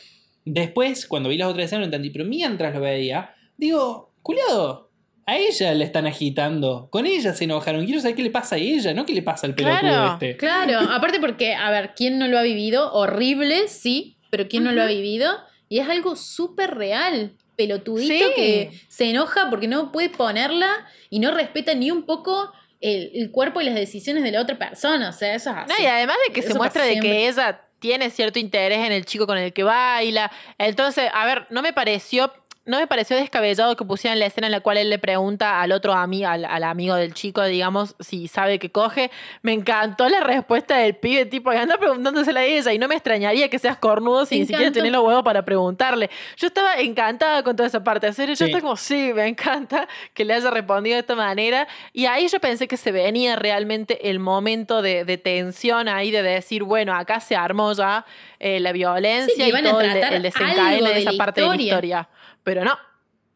después, cuando vi las otras escenas, no entendí, pero mientras lo veía, digo, culiado, a ella le están agitando, con ella se enojaron, quiero saber qué le pasa a ella, no qué le pasa al pelotudo Claro. este. Claro, aparte porque, a ver, ¿quién no lo ha vivido? Horrible, sí, pero ¿quién no lo ha vivido? Y es algo súper real. Pelotudito Sí. que se enoja porque no puede ponerla y no respeta ni un poco el, el cuerpo y las decisiones de la otra persona. O sea, eso es así. No, y además de que Eso se muestra de que ella tiene cierto interés en el chico con el que baila. Entonces, a ver, no me pareció. No me pareció descabellado que pusieran la escena en la cual él le pregunta al otro amigo, al, al amigo del chico, digamos, si sabe que coge. Me encantó la respuesta del pibe, tipo, que anda preguntándosela a ella. Y no me extrañaría que seas cornudo si Me ni siquiera tenés los huevos para preguntarle. Yo estaba encantada con toda esa parte. En serio, yo Sí. estaba como, sí, me encanta que le haya respondido de esta manera. Y ahí yo pensé que se venía realmente el momento de, de tensión ahí, de decir, bueno, acá se armó ya eh, la violencia Sí, y todo el, el desencadene de de esa la parte de la historia. Pero no,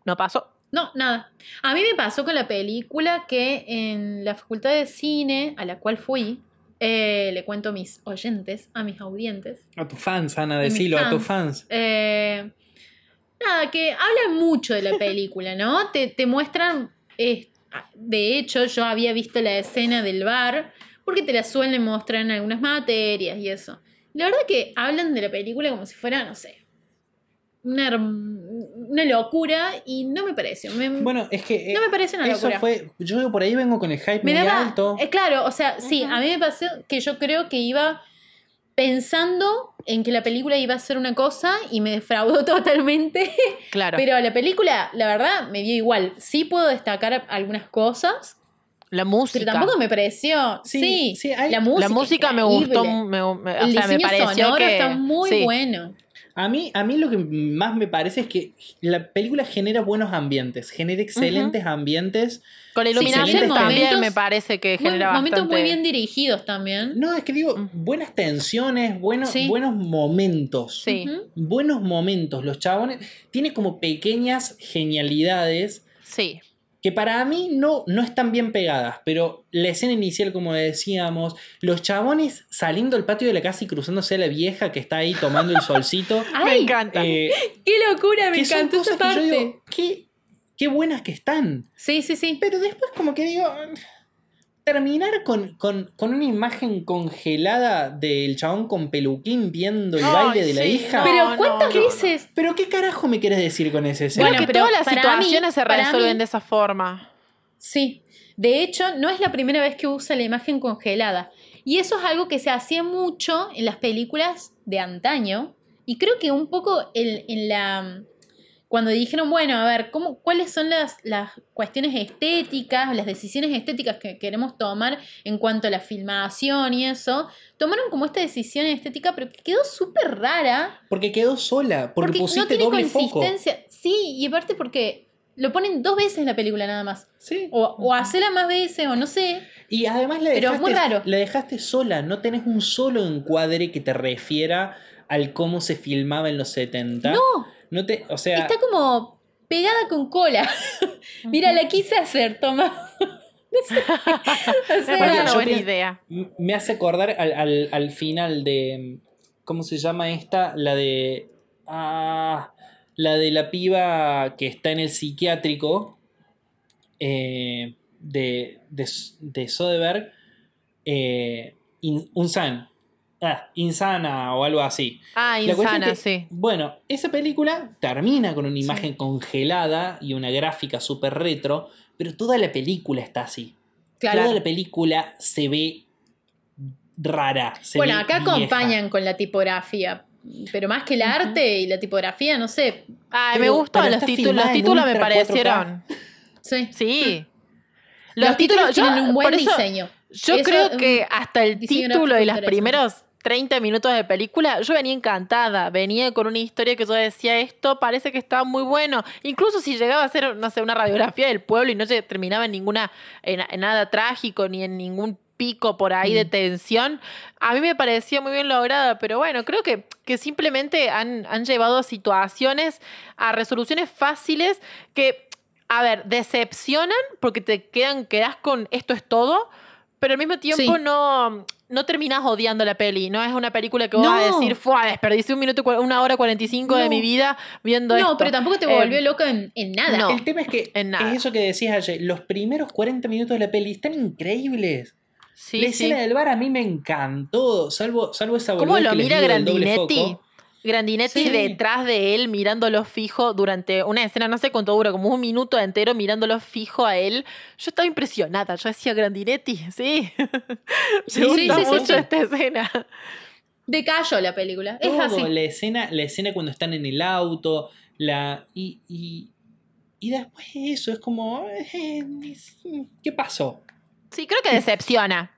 no pasó. No, nada. A mí me pasó con la película que en la facultad de cine a la cual fui, eh, le cuento a mis oyentes, a mis audientes, A tus fans, Ana, decilo, a tus fans. fans. Eh, nada, que habla mucho de la película, ¿no? Te, te muestran. eh, de hecho, yo había visto la escena del bar, porque te la suelen mostrar en algunas materias y eso. La verdad que hablan de la película como si fuera, no sé, una, locura y no me pareció. Me, Bueno, es que. eh, no me parece una eso locura. fue. Yo por ahí vengo con el hype me muy daba. alto. eh, claro, o sea, sí, a mí me pasó que yo creo que iba pensando en que la película iba a ser una cosa y me defraudó totalmente. Claro. Pero la película, la verdad, me dio igual. Sí puedo destacar algunas cosas, la música. pero tampoco me pareció. Sí, Sí, sí, hay- la música. la música me gustó. Me, me- o El sea, me diseño pareció sonoro que. está muy sí. bueno. A mí, a mí lo que más me parece es que la película genera buenos ambientes, genera excelentes ambientes. Con la iluminación excelentes también momentos- me parece que Muy- genera momentos bastante. muy bien dirigidos también. No, es que digo, buenas tensiones, buenos, Sí. buenos momentos. Sí. Buenos momentos. Los chabones. Tiene como pequeñas genialidades Sí. Que para mí no, no están bien pegadas, pero la escena inicial, como decíamos, los chabones saliendo del patio de la casa y cruzándose a la vieja que está ahí tomando el solcito. me ¡Ay! encanta. eh, ¡Qué locura! Me encantó esa cosas que yo parte. digo, qué, qué buenas que están. Sí, sí, sí. Pero después como que digo, terminar con, con- con una imagen congelada del chabón con peluquín viendo el Ay, baile de la hija. no. Pero ¿cuántas no, no. veces? Pero qué carajo me quieres decir con ese escena? Bueno, que pero todas las mí- situaciones se resuelven mí- de esa forma. Sí. De hecho, no es la primera vez que usa la imagen congelada. Y eso es algo que se hacía mucho en las películas de antaño. Y creo que un poco en, en la. Cuando dijeron, bueno, a ver, ¿cómo, ¿cuáles son las, las cuestiones estéticas, las decisiones estéticas que queremos tomar en cuanto a la filmación y eso? Tomaron como esta decisión estética, pero que quedó súper rara. Porque quedó sola, porque, Porque no tiene doble foco. consistencia. Sí, y aparte porque lo ponen dos veces la película nada más. Sí. O, o hacela más veces, o no sé. Y además la Pero es dejaste, muy raro. la dejaste sola, no tenés un solo encuadre que te refiera al cómo se filmaba en los 70. No, No te, o sea, está como pegada con cola. Mira, la quise hacer, toma. O Me sea, parece una yo buena idea. me hace acordar al, al- al final de. ¿Cómo se llama esta? La de. Ah, la de la piba que está en el psiquiátrico. eh, de, de, de Soderbergh. eh, In- Unsan. Ah, insana o algo así. Ah, La insana, que- sí. Bueno, esa película termina con una imagen congelada y una gráfica súper retro, pero toda la película está así. claro. Toda la película se ve rara. se Bueno, ve acá vieja. acompañan con la tipografía. Pero más que el arte y la tipografía, no sé. Ay, Pero- me gustó. pero Los títulos, los títulos me ultra 4K. parecieron. Sí. Sí. Los, títulos, yo- tienen un buen eso, diseño. Yo Eso, creo que hasta el título y interesante. primeros 30 minutos de película, yo venía encantada, venía con una historia que yo decía, esto parece que estaba muy bueno, incluso si llegaba a ser, no sé, una radiografía del pueblo y no se terminaba en ninguna, en, nada trágico, ni en ningún pico por ahí de mm. tensión, a mí me parecía muy bien lograda, pero bueno, creo que, que simplemente han, han llevado a situaciones, a resoluciones fáciles que, a ver, decepcionan porque te quedan, quedas con esto es todo, pero al mismo tiempo no, no terminas odiando la peli. No es una película que vas a decir, fue desperdicié un minuto, una hora 45 de mi vida viendo esto. No, pero tampoco te volvió em, loco en, nada. El tema es que es eso que decías ayer. Los primeros 40 minutos de la peli están increíbles. Sí, la escena del bar a mí me encantó, salvo, salvo esa ¿Cómo lo mira Grandinetti? Grandinetti detrás de él mirándolo fijo durante una escena, no sé cuánto dura, como un minuto entero mirándolo fijo a él. Yo estaba impresionada, yo decía Grandinetti, sí. sí, sí, mucho esta escena. Decayó la película. es así. La escena, la escena cuando están en el auto, la. y, y, y después eso, es como. Eh, ¿Qué pasó? Sí, creo que decepciona.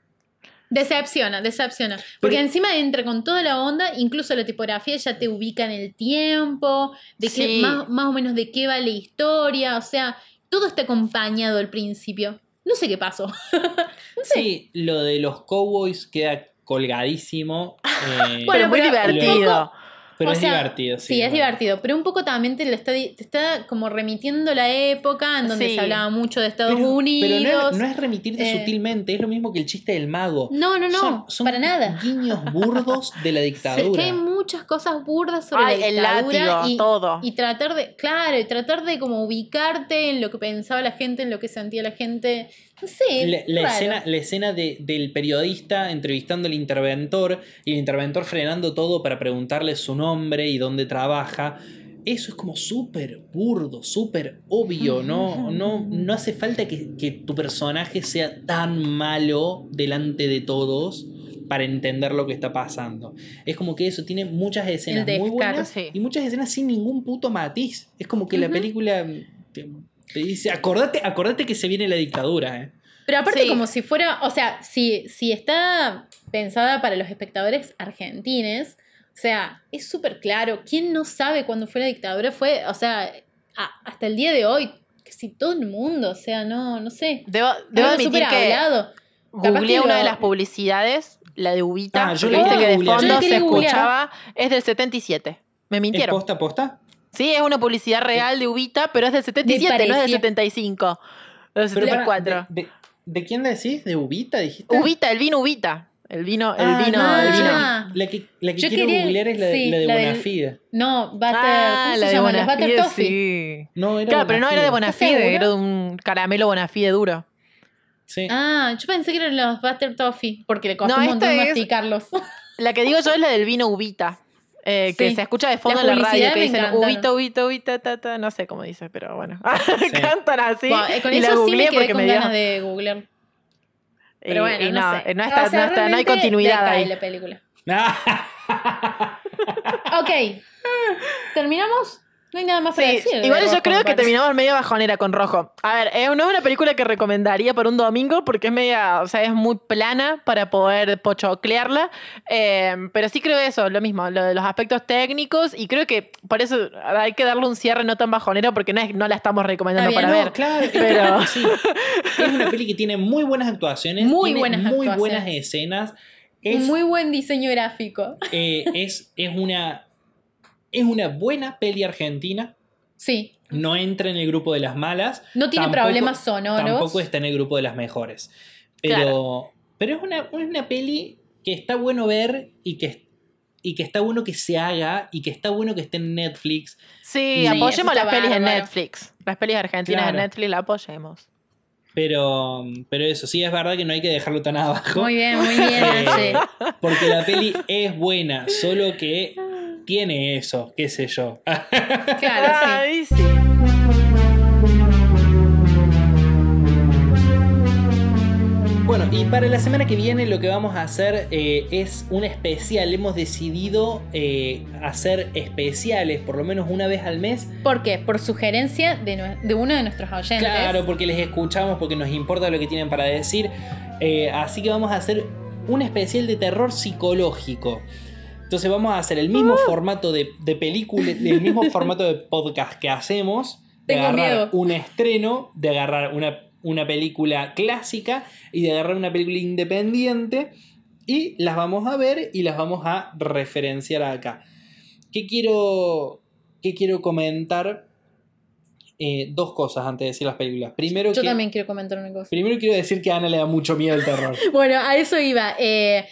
Decepciona, decepciona. Porque encima entra con toda la onda, incluso la tipografía ya te ubica en el tiempo, de qué, más, o menos de qué va la historia, o sea, todo está acompañado al principio. No sé qué pasó. Sí, lo de los cowboys queda colgadísimo. Eh, bueno, muy divertido. Pero es divertido, sí. Sí, es divertido. Pero un poco también te, está, está como remitiendo la época en donde se hablaba mucho de Estados Unidos. Pero no es, remitirte eh, sutilmente, es lo mismo que el chiste del mago. No, no, no, son, para nada. guiños burdos de la dictadura. Es que hay muchas cosas burdas sobre la dictadura. y, todo. Y tratar de, claro, y tratar de como ubicarte en lo que pensaba la gente, en lo que sentía la gente. Sí, la, escena, la escena del periodista entrevistando al interventor y el interventor frenando todo para preguntarle su nombre y dónde trabaja. Eso es como súper burdo, súper obvio, ¿no? No, no hace falta que, tu personaje sea tan malo delante de todos para entender lo que está pasando. Es como que eso tiene muchas escenas muy buenas y muchas escenas sin ningún puto matiz. Es como que la película te dice, acordate, acordate que se viene la dictadura, ¿eh? Pero aparte como si fuera, o sea, si, si está pensada para los espectadores argentines, o sea, es súper claro. ¿Quién no sabe cuándo fue la dictadura? Fue, o sea, hasta el día de hoy, que si todo el mundo, o sea, no, no sé. Debo, debo admitir que hablado. googleé una de las publicidades, la de Ubita, ah, yo que viste que de fondo se escuchaba, es del 77. Me mintieron. ¿Es posta, posta? Sí, es una publicidad real de Ubita, pero es del 77, no es del 75. Del 74. De, de, quién decís? ¿De Ubita dijiste? Ubita, el vino Ubita. El vino, el ah, vino, el vino. La que, la que quiero googlear es la, de, la de Bonafide. No, Butter. Ah, ¿Cómo se llama? La Butter Toffee. Sí. No, era claro, pero no era de Bonafide, era de un caramelo Bonafide duro. Sí. Ah, yo pensé que eran los Butter Toffee, porque le costó un montón masticarlos. La que digo yo es la del vino Ubita. Eh, que se escucha de fondo en la radio que dicen ubita, ubita, ubita, ta, ta, no sé cómo dice, pero bueno. Cantan así. Eh, con y eso la sí me quedé con ganas de googlear. Pero bueno, y no, sé. no, está, no, está, no, hay continuidad ahí. la película. ok. ¿Terminamos? No hay nada más para decir. Igual yo creo que terminamos medio bajonera con rojo. A ver, eh, no es una película que recomendaría por un domingo porque es media, o sea, es muy plana para poder pochoclearla. Eh, pero sí creo eso, lo mismo, lo de los aspectos técnicos y creo que por eso hay que darle un cierre no tan bajonero porque no, es, no la estamos recomendando para ver. Claro, pero sí. es una peli que tiene muy buenas actuaciones, muy buenas muy buenas escenas. Es, muy buen diseño gráfico. Eh, es, es una es una buena peli argentina. Sí. No entra en el grupo de las malas. No tiene problemas sonoros. Tampoco está en el grupo de las mejores. Pero, pero es, una, una peli que está bueno ver y que, y que está bueno que se haga y que está bueno que esté en Netflix. Sí, apoyemos las pelis en Netflix. Las pelis argentinas en Netflix la apoyemos. Pero, pero eso, sí es verdad que no hay que dejarlo tan abajo. Muy bien, muy bien, eh, Porque la peli es buena, solo que tiene eso, qué sé yo. claro, sí. Bueno, y para la semana que viene lo que vamos a hacer eh, es un especial. Hemos decidido eh, hacer especiales por lo menos una vez al mes. ¿Por qué? Por sugerencia de, de, uno de nuestros oyentes. Claro, porque les escuchamos, porque nos importa lo que tienen para decir. Eh, así que vamos a hacer un especial de terror psicológico. Entonces vamos a hacer el mismo uh. formato de, película, el mismo formato de podcast que hacemos, de agarrar un estreno, de agarrar una, una película clásica y de agarrar una película independiente y las vamos a ver y las vamos a referenciar acá. ¿Qué quiero, qué quiero comentar? Eh, dos cosas antes de decir las películas. Primero Yo también quiero comentar una cosa. Primero quiero decir que a Ana le da mucho miedo el terror. bueno, a eso iba. Eh,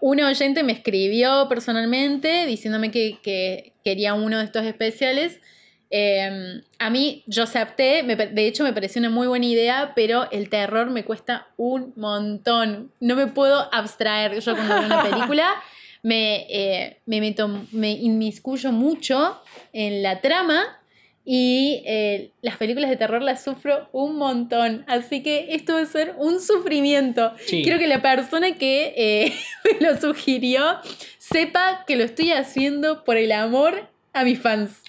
un oyente me escribió personalmente diciéndome que, quería uno de estos especiales. Em, a mí, yo acepté, de hecho me pareció una muy buena idea, pero el terror me cuesta un montón. No me puedo abstraer. Yo cuando veo una película me, eh, me, meto, me inmiscuyo mucho en la trama y eh, las películas de terror las sufro un montón. Así que esto va a ser un sufrimiento. Creo que la persona que eh, me lo sugirió sepa que lo estoy haciendo por el amor a mis fans.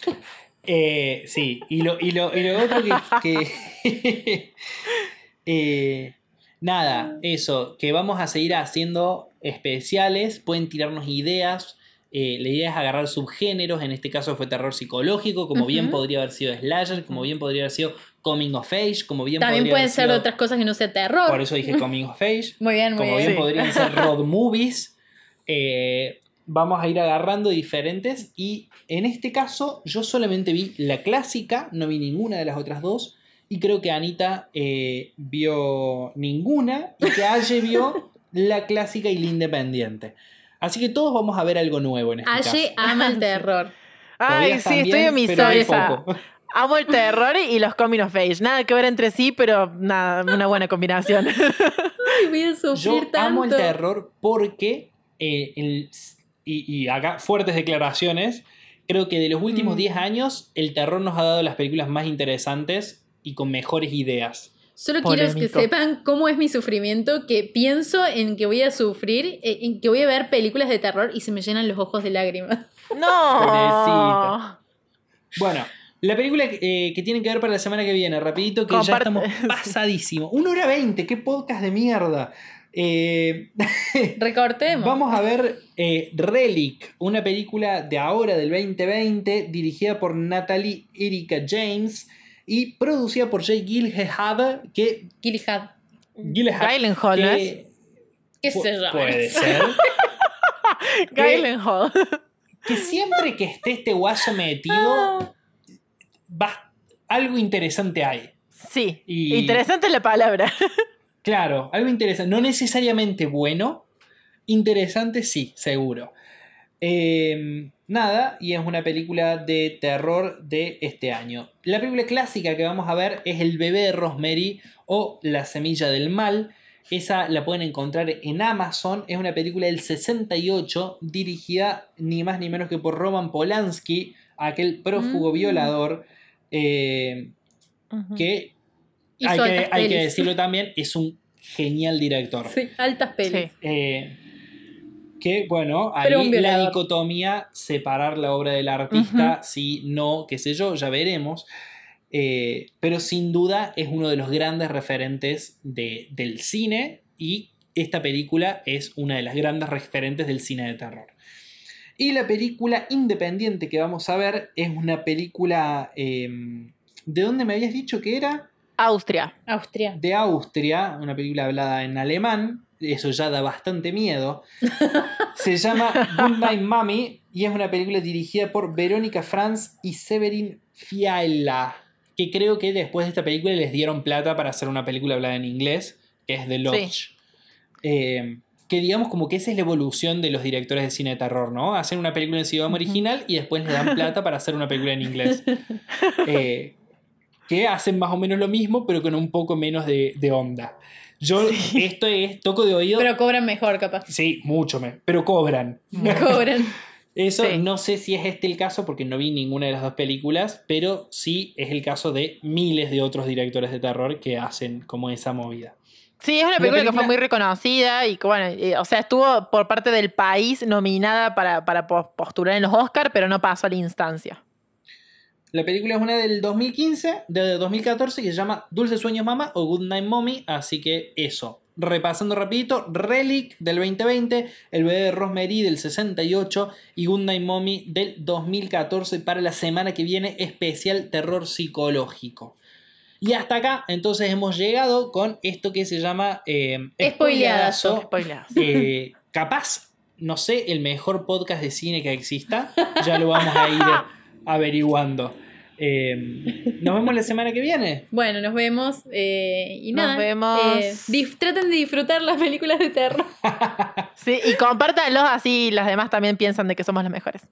Eh, sí, y lo, y lo, otro que. nada, eso, que vamos a seguir haciendo especiales. Pueden tirarnos ideas eh, la idea es agarrar subgéneros, en este caso fue terror psicológico, como bien podría haber sido slasher, como bien podría haber sido coming of age, como bien También pueden ser otras cosas que no sea terror. Por eso dije coming of age. muy bien, muy como bien. podrían ser road movies. Eh, vamos a ir agarrando diferentes y en este caso yo solamente vi la clásica, no vi ninguna de las otras dos y creo que Anita eh, vio ninguna y que Aye vio la clásica y la independiente. Así que todos vamos a ver algo nuevo en este Aye ama el terror. Ay, sí, estoy en mi esa. Amo el terror y los coming of age. Nada que ver entre sí, pero nada, una buena combinación. Ay, voy a sufrir Yo amo el terror porque, eh, y, acá fuertes declaraciones, creo que de los últimos 10 años el terror nos ha dado las películas más interesantes y con mejores ideas. Solo quiero que sepan cómo es mi sufrimiento, que pienso en que voy a sufrir, eh, en que voy a ver películas de terror y se me llenan los ojos de lágrimas. No. Bueno, la película eh, que tienen que ver para la semana que viene, rapidito, que ya estamos pasadísimo. Una hora veinte, qué podcast de mierda. Eh, Recortemos. Vamos a ver Relic, una película de ahora, del 2020, dirigida por Natalie Erika James y producida por Jay Gyllenhaal, que... Gyllenhaal. Gyllenhaal. que, ¿Qué se llama? Puede ser. Gyllenhaal. Que siempre que esté este guaso metido, va, algo interesante hay. Sí, interesante es la palabra. Claro, algo interesante. No necesariamente bueno, interesante sí, seguro. Eh, nada, y es una película de terror de este año. La película clásica que vamos a ver es El bebé de Rosemary o La semilla del mal. Esa la pueden encontrar en Amazon. Es una película del 68 dirigida ni más ni menos que por Roman Polanski, aquel prófugo mm. violador eh, que, hay que, decirlo también, es un genial director. Sí, altas pelis. Eh, que bueno, ahí la dicotomía, separar la obra del artista, si no, qué sé yo, ya veremos. Eh, pero sin duda es uno de los grandes referentes del cine y esta película es una de las grandes referentes del cine de terror. Y la película independiente que vamos a ver es una película... Em, ¿De dónde me habías dicho que era? Austria. Austria. De Austria, una película hablada en alemán eso ya da bastante miedo. Se llama Good Night Mommy y es una película dirigida por Verónica Franz y Severin Fiala, que creo que después de esta película les dieron plata para hacer una película hablada en inglés, que es The Lodge. Eh, que digamos como que esa es la evolución de los directores de cine de terror, ¿no? Hacen una película en idioma original y después les dan plata para hacer una película en inglés. Eh, que hacen más o menos lo mismo, pero con un poco menos de, de onda. Yo, esto es toco de oído. Pero cobran mejor, capaz. Sí, mucho mejor. Pero cobran. Cobran. Eso no sé si es este el caso porque no vi ninguna de las dos películas, pero sí es el caso de miles de otros directores de terror que hacen como esa movida. Sí, es una película, que fue muy reconocida y que, bueno, eh, o sea, estuvo por parte del país nominada para, para postular en los Oscars, pero no pasó a la instancia. La película es una del 2015, de 2014, que se llama Dulce Sueños Mama o Good Night Mommy, así que eso. repasando rapidito, Relic del 2020, El bebé de Rosemary del 68 y Good Night Mommy del 2014 para la semana que viene, especial terror psicológico. Y hasta acá, entonces hemos llegado con esto que se llama eh, Spoileadazo. Eh, capaz, no sé, el mejor podcast de cine que exista. Ya lo vamos a ir averiguando. Eh, nos vemos la semana que viene. Bueno, nos vemos. Eh, y nos nada. vemos. Eh, traten de disfrutar las películas de terror. sí, y compártanlos así las demás también piensan de que somos las mejores.